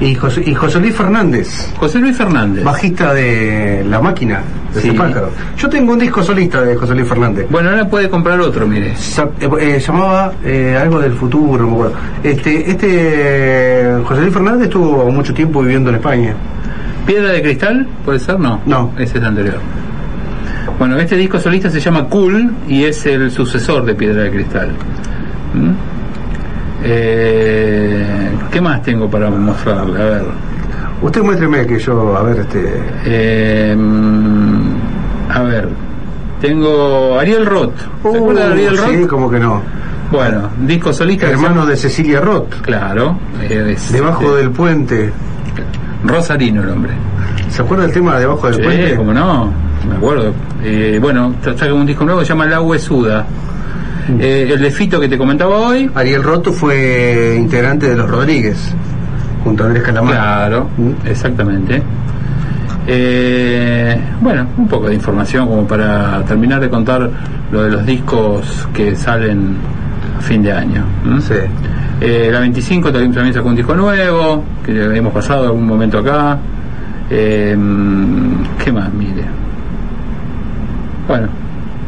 Y José, y José Luis Fernández. José Luis Fernández. Bajista de La Máquina, de Sí. pájaro. Yo tengo un disco solista de José Luis Fernández. Bueno, ahora puede comprar otro, mire. Sa- eh, eh, llamaba eh, algo del futuro, no me acuerdo. Este, este José Luis Fernández estuvo mucho tiempo viviendo en España. ¿Piedra de cristal? ¿Puede ser? No. No. Ese es anterior. Bueno, este disco solista se llama Cool y es el sucesor de Piedra de Cristal. Eh, ¿Qué más tengo para mostrarle? A ver. Usted muéstreme que yo, a ver, este. Eh, mm, a ver. Tengo Ariel Roth. ¿Se acuerda de Ariel Roth? Uh, Sí, como que no. Bueno, disco solista. Hermano llama- de Cecilia Roth. Claro. eh, es- Debajo del puente. Rosarino el hombre. ¿Se acuerda del tema de Debajo del Sí, puente? como no, me acuerdo. Eh, bueno, saca un disco nuevo que se llama La Huesuda. Eh, el de Fito que te comentaba hoy. Ariel Roth fue integrante de los Rodríguez, junto a Andrés Calamar. Claro, exactamente. Eh, bueno, un poco de información como para terminar de contar lo de los discos que salen a fin de año. ¿m? Eh, la 25 también, también sacó un disco nuevo, que hemos pasado algún momento acá. Eh, ¿Qué más? Mire. Bueno.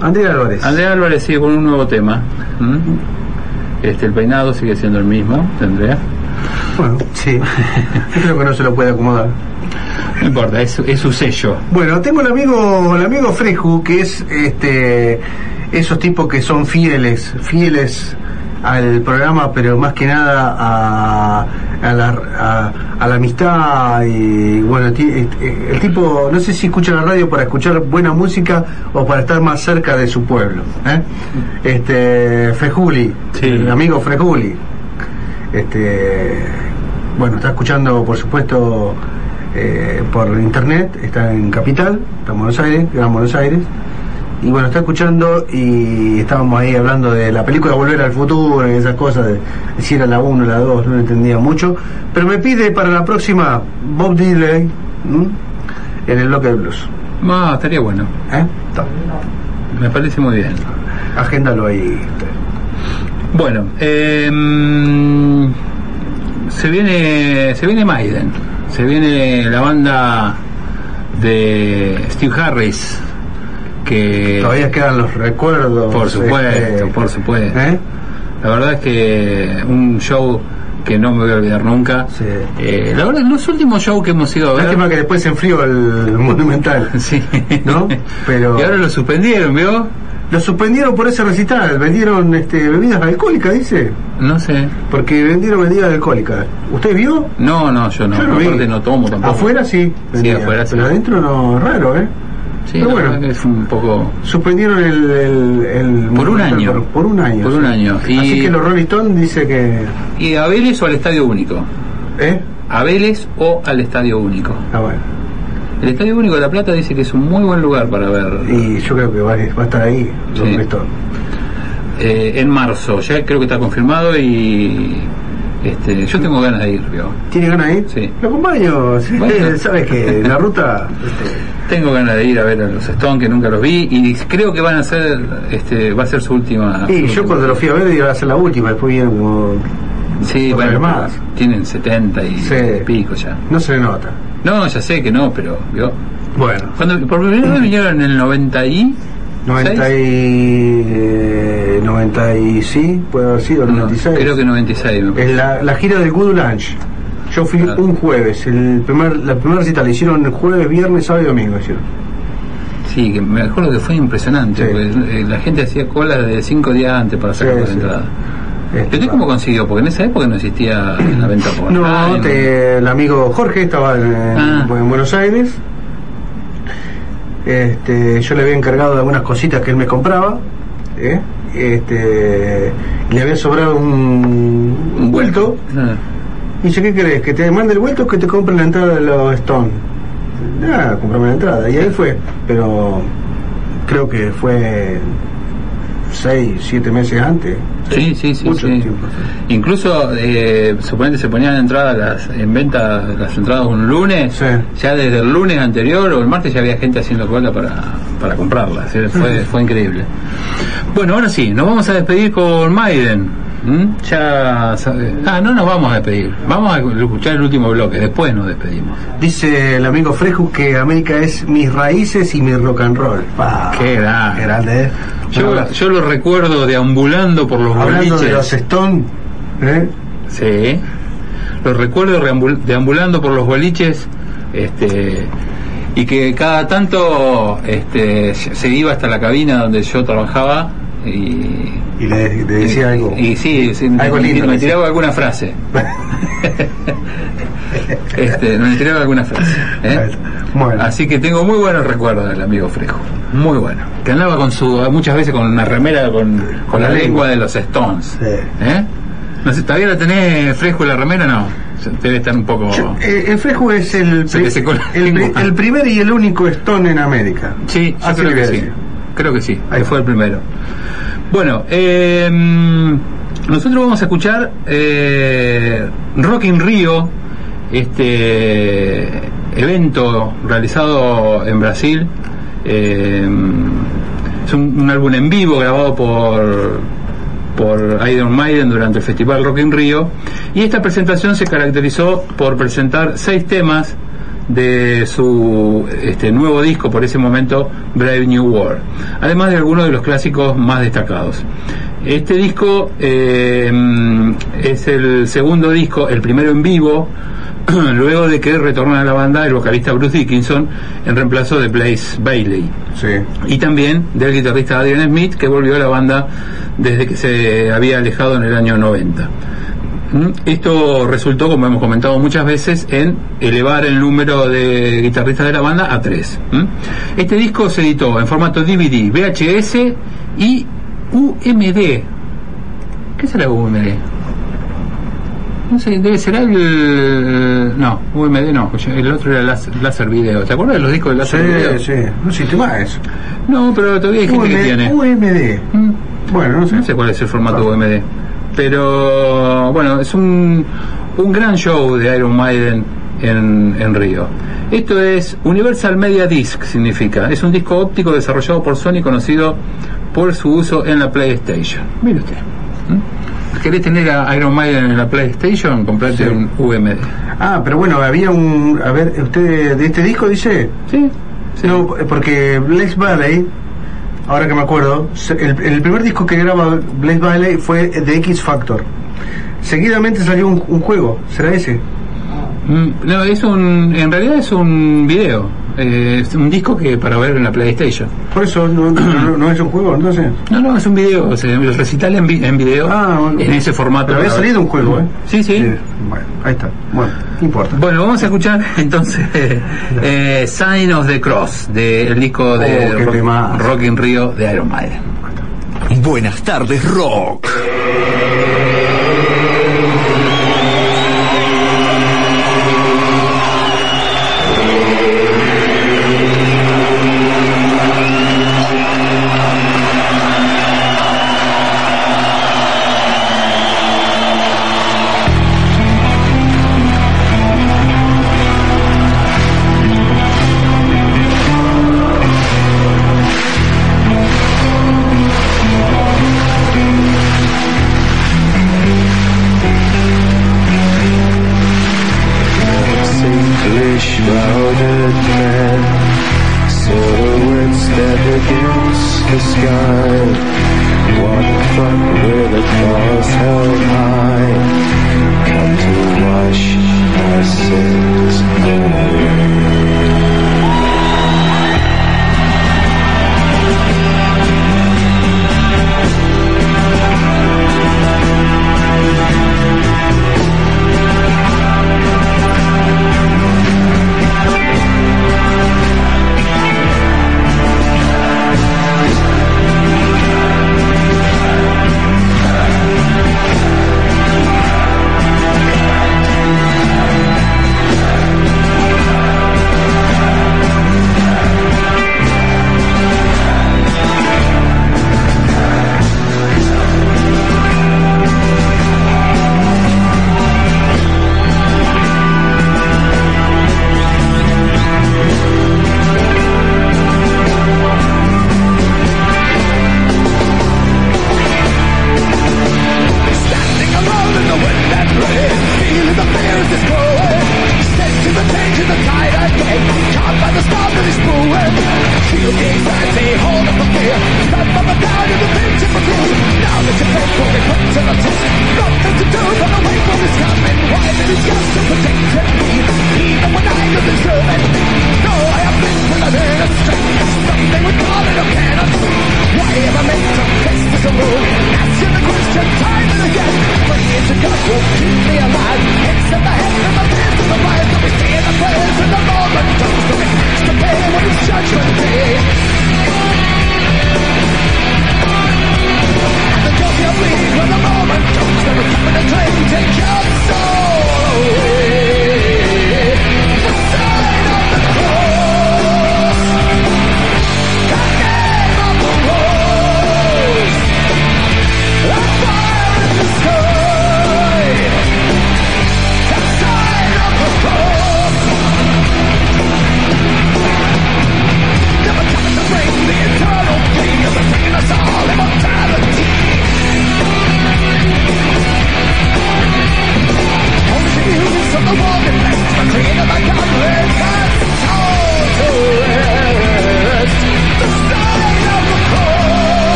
Andrea Álvarez. Andrea Álvarez sigue con un nuevo tema. ¿m? Este, el peinado sigue siendo el mismo, Andrea. Bueno, sí. Creo que no se lo puede acomodar. No importa, es, es su sello. Bueno, tengo el amigo, el amigo Freju, que es este esos tipos que son fieles, fieles al programa, pero más que nada a, a, la, a, a la amistad y bueno, ti- eh, el tipo, no sé si escucha la radio para escuchar buena música o para estar más cerca de su pueblo. ¿eh? Este, Frejuli, el amigo Frejuli. Este, bueno, está escuchando, por supuesto, eh, por internet, está en Capital, está en Buenos Aires, Gran Buenos Aires. Y bueno, está escuchando y estábamos ahí hablando de la película Volver al Futuro y esas cosas, de, si era la 1 la 2, no lo entendía mucho. Pero me pide para la próxima Bob Dylan ¿m? en el bloque de blues. Ah, estaría bueno. ¿Eh? Me parece muy bien. Agéndalo ahí. Bueno, eh, se viene se viene Maiden, se viene la banda de Steve Harris que Todavía quedan los recuerdos. por supuesto, este, por supuesto. ¿eh? La verdad es que un show que no me voy a olvidar nunca. Eh, la verdad, los últimos shows que hemos ido a ver. Lástima que después se enfrió el Monumental. Sí. ¿No? Pero... Y ahora lo suspendieron, ¿vio? Lo suspendieron por ese recital, vendieron este, bebidas alcohólicas, dice. No sé. Porque vendieron bebidas alcohólicas. ¿Usted vio? No, no, yo no. Yo no vi. Aparte no tomo tampoco. Afuera sí. Sí, vendían, afuera sí. Pero adentro no, raro, ¿eh? Sí, Pero bueno. es un poco. Suspendieron el... el- el Por un año. Por, por un año. Por un año. Y- Así que los Rolling Stones dice que... ¿Y a Vélez o al Estadio Único? ¿Eh? ¿A Vélez o al Estadio Único? Ah, bueno. El Estadio Único de La Plata dice que es un muy buen lugar para ver. Y yo creo que va, va a estar ahí, los Sí. Rolling Stones. Eh, en marzo, ya creo que está confirmado y. Este, yo tengo ganas de ir, ¿vio? ¿Tiene ganas de ir? Sí. Lo acompaño. Bueno. ¿Sabes que La ruta... este, Tengo ganas de ir a ver a los Stones que nunca los vi y creo que van a ser, este, va a ser su última. Y su yo última- cuando lo fui a ver iba a ser la última, después viene como... Sí, bueno, más. tienen 70 y Sí. pico ya. No se le nota. No, ya sé que no, pero, ¿vio? Bueno. Cuando por primera vez vinieron en el 90 y 90 y... eh, 90 y... sí, puede haber sido el No, 96. creo que 96 me. Es la, la gira del Good Lunch. Yo fui Claro. un jueves, el primer, la primera cita la hicieron el jueves, viernes, sábado y domingo. hicieron. Sí, que me acuerdo que fue impresionante. Sí. porque, eh, la gente hacía cola de cinco días antes para sacar Sí, la sí. entrada. Este, ¿Pero tú cómo consiguió? Porque en esa época no existía la venta por No, online. te- el amigo Jorge estaba en, Ah. en Buenos Aires. Este, yo le había encargado de algunas cositas que él me compraba. ¿eh? Este, le había sobrado un, un vuelto. Ah, Y dice, ¿qué querés? ¿Que te mande el vuelto o que te compre la entrada de los Stone? Ah, comprame la entrada. Y ahí fue. Pero creo que fue seis, siete meses antes. Sí, sí, sí. Mucho sí. tiempo, Incluso, eh, suponete, se ponían entradas las, en venta las entradas un lunes. Sí. Ya desde el lunes anterior o el martes ya había gente haciendo cola para, para comprarlas. eh, Fue, fue increíble. Bueno, ahora sí, nos vamos a despedir con Maiden. ¿M? Ya sabe- Ah, no nos vamos a despedir. Vamos a escuchar el último bloque, después nos despedimos. Dice el amigo Freju que América es mis raíces y mi rock and roll. Pa, Qué grande. qué grande, ¿eh? Yo, yo lo recuerdo deambulando por los hablando boliches. de los Stone, ¿eh? Sí. Lo recuerdo deambulando por los boliches, este, y que cada tanto este, se iba hasta la cabina donde yo trabajaba y, y le, le decía algo. y sí, sí, Algo me, lindo, me decía. tiraba alguna frase. este, me tiraba alguna frase. ¿eh? Bueno. Así que tengo muy buenos recuerdos del amigo Frejo. Muy bueno. Que andaba con su, muchas veces con una remera con, con la la lengua de los Stones. Sí. ¿Eh? No sé, ¿todavía la tenés fresco la remera? No. Debe estar un poco. Yo- eh, el Freju es el, Se te secó la el, el primer y el único Stone en América. Sí, yo creo le que voy a sí. decir. Creo que sí, Ahí que fue el primero. Bueno, eh, nosotros vamos a escuchar eh, Rock in Rio, este evento realizado en Brasil. eh, es un, álbum en vivo grabado por por Iron Maiden durante el festival Rock in Rio y esta presentación se caracterizó por presentar seis temas de su este nuevo disco por ese momento Brave New World además de algunos de los clásicos más destacados este disco eh, es el segundo disco el primero en vivo luego de que retorna a la banda el vocalista Bruce Dickinson en reemplazo de Blaze Bailey Sí. y también del guitarrista Adrian Smith que volvió a la banda desde que se había alejado en el año 90. ¿Mm? Esto resultó, como hemos comentado muchas veces, en elevar el número de guitarristas de la banda a tres. ¿Mm? Este disco se editó en formato DVD, VHS y UMD. ¿Qué será UMD? No sé, debe ser el... No, UMD no, el otro era láser, video. ¿Te acuerdas de los discos de láser video? Sí, sí. No existe más. No, pero todavía hay gente que tiene. UMD. Mm. Bueno, no sé. No sé cuál es el formato UMD. Pero bueno, es un, un gran show de Iron Maiden en, en Río. Esto es Universal Media Disc, significa. Es un disco óptico desarrollado por Sony conocido por su uso en la PlayStation. Mire usted. ¿Mm? ¿Querés tener a Iron Maiden en la PlayStation? Comprate Sí. un UMD. Ah, pero bueno, había un. A ver, ¿usted de este disco dice? Sí. sí. No, porque Blaze Valley, ahora que me acuerdo, el, el primer disco que graba Blaze Valley fue de X Factor. Seguidamente salió un, un juego, ¿será ese? Mm, No, es un, en realidad es un video, eh, es un disco que para ver en la PlayStation. Por eso no, no- no es un juego, entonces. No, no, es un video, o sea, el recital en, vi- en video, Ah, bueno. en ese formato. Pero había salido un juego, ¿eh? Sí, sí. bueno, ahí está. Bueno, no importa. Bueno, vamos a escuchar entonces eh, Sign of the Cross, del disco de Oh, rock. Rock in Rio de Iron Maiden. Buenas tardes, Rock. good man. Silhouettes that against the sky. One front with a cross held high. Come to wash my sins away.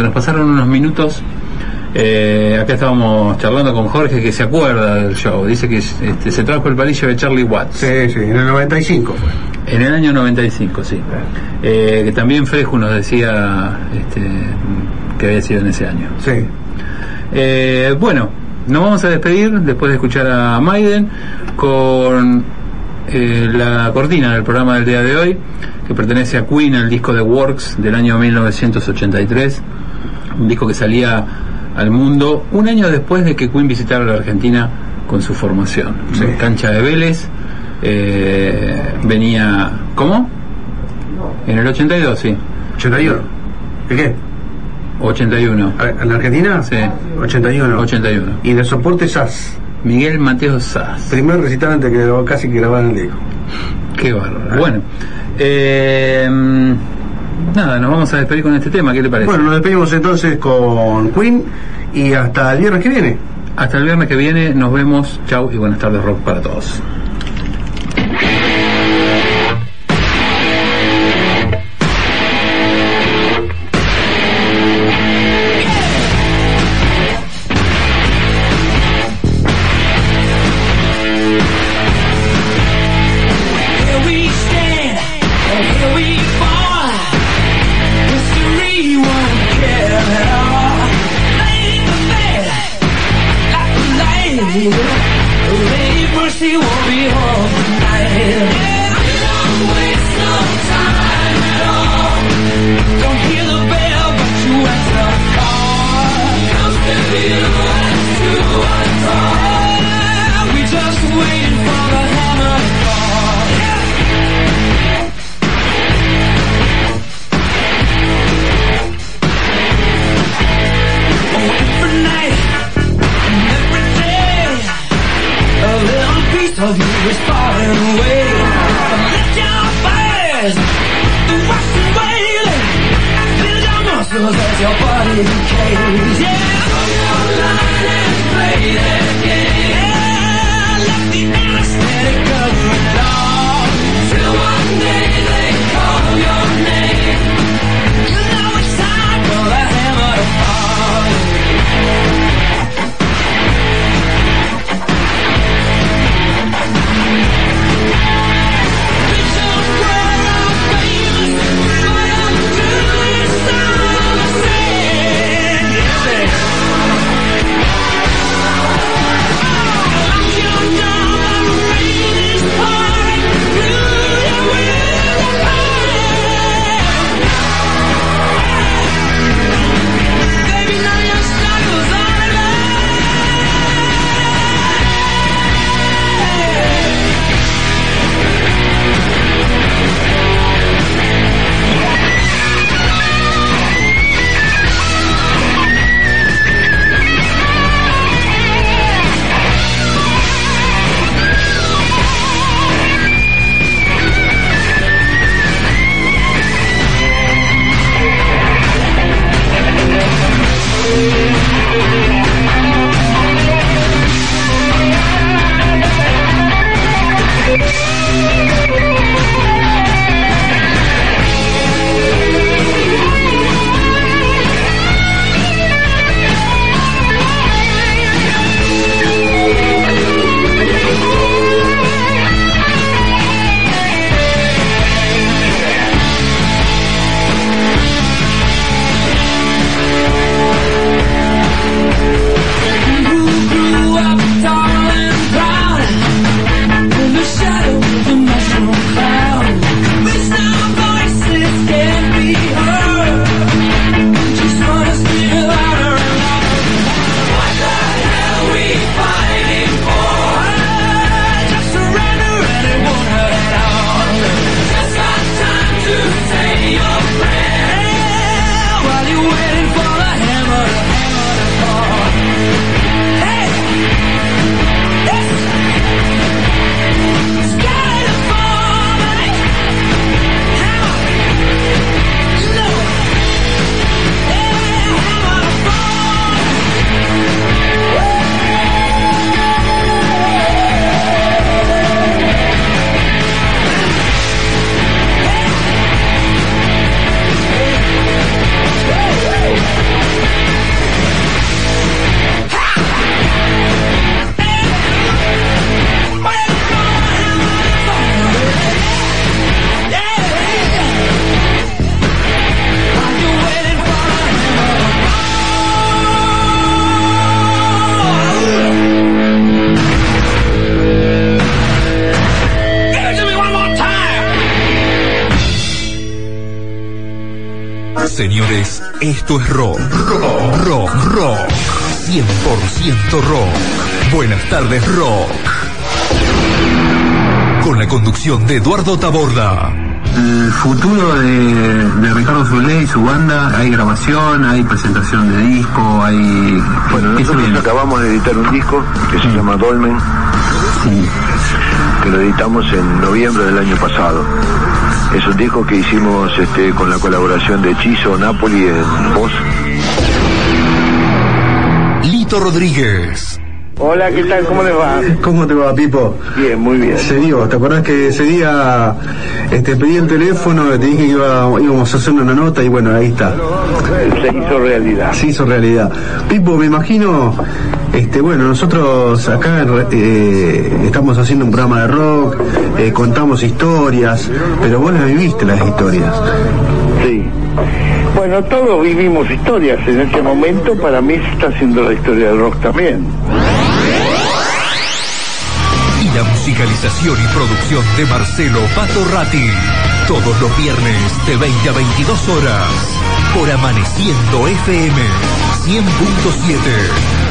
Se nos pasaron unos minutos. Eh, acá estábamos charlando con Jorge que se acuerda del show. Dice que este, se trajo el palillo de Charlie Watts. Sí, sí, en el 95 fue. En el año 95, sí. Eh, que también Freju nos decía este, que había sido en ese año. Sí. Eh, bueno, nos vamos a despedir después de escuchar a Maiden con eh, la cortina del programa del día de hoy, que pertenece a Queen, el disco de Works del año 1983, un disco que salía al mundo un año después de que Queen visitara la Argentina con su formación. Sí. Cancha de Vélez, eh, venía... ¿Cómo? En el 82, sí. 81. ¿De qué? 81. ¿En la Argentina? Sí. 81. 81. Y de soporte SAS. Miguel Mateo Sass. Primer recital antes que casi que grabaran el disco. Qué bárbaro. Bueno, eh, nada, nos vamos a despedir con este tema. ¿Qué te parece? Bueno, nos despedimos entonces con Queen y hasta el viernes que viene. Hasta el viernes que viene nos vemos. Chau y buenas tardes rock para todos. Esto es rock. Rock, rock, rock. 100% rock. Buenas tardes, rock. Con la conducción de Eduardo Taborda. El futuro de, de Ricardo Zulé y su banda, hay grabación, hay presentación de disco, hay... Bueno, ¿qué se nosotros acabamos de editar un disco que se llama Dolmen. Que lo editamos en noviembre del año pasado. Es un disco que hicimos este, con la colaboración de Chizo Napoli en voz. Lito Rodríguez. Hola, ¿qué tal? ¿Cómo les va? ¿Cómo te va, Pipo? Bien, muy bien. Se dio, ¿te acordás que ese día este, pedí el teléfono, te dije que iba- íbamos a hacer una nota y bueno, ahí está. Se hizo realidad. Se hizo realidad. Pipo, me imagino, este, bueno, nosotros acá eh, estamos haciendo un programa de rock, eh, contamos historias, pero vos las viviste las historias. Sí. Bueno, todos vivimos historias en este momento. Para mí se está haciendo la historia del rock también. Y la musicalización y producción de Marcelo Pato Ratti. Todos los viernes de 20 a 22 horas. Por Amaneciendo FM 100.7.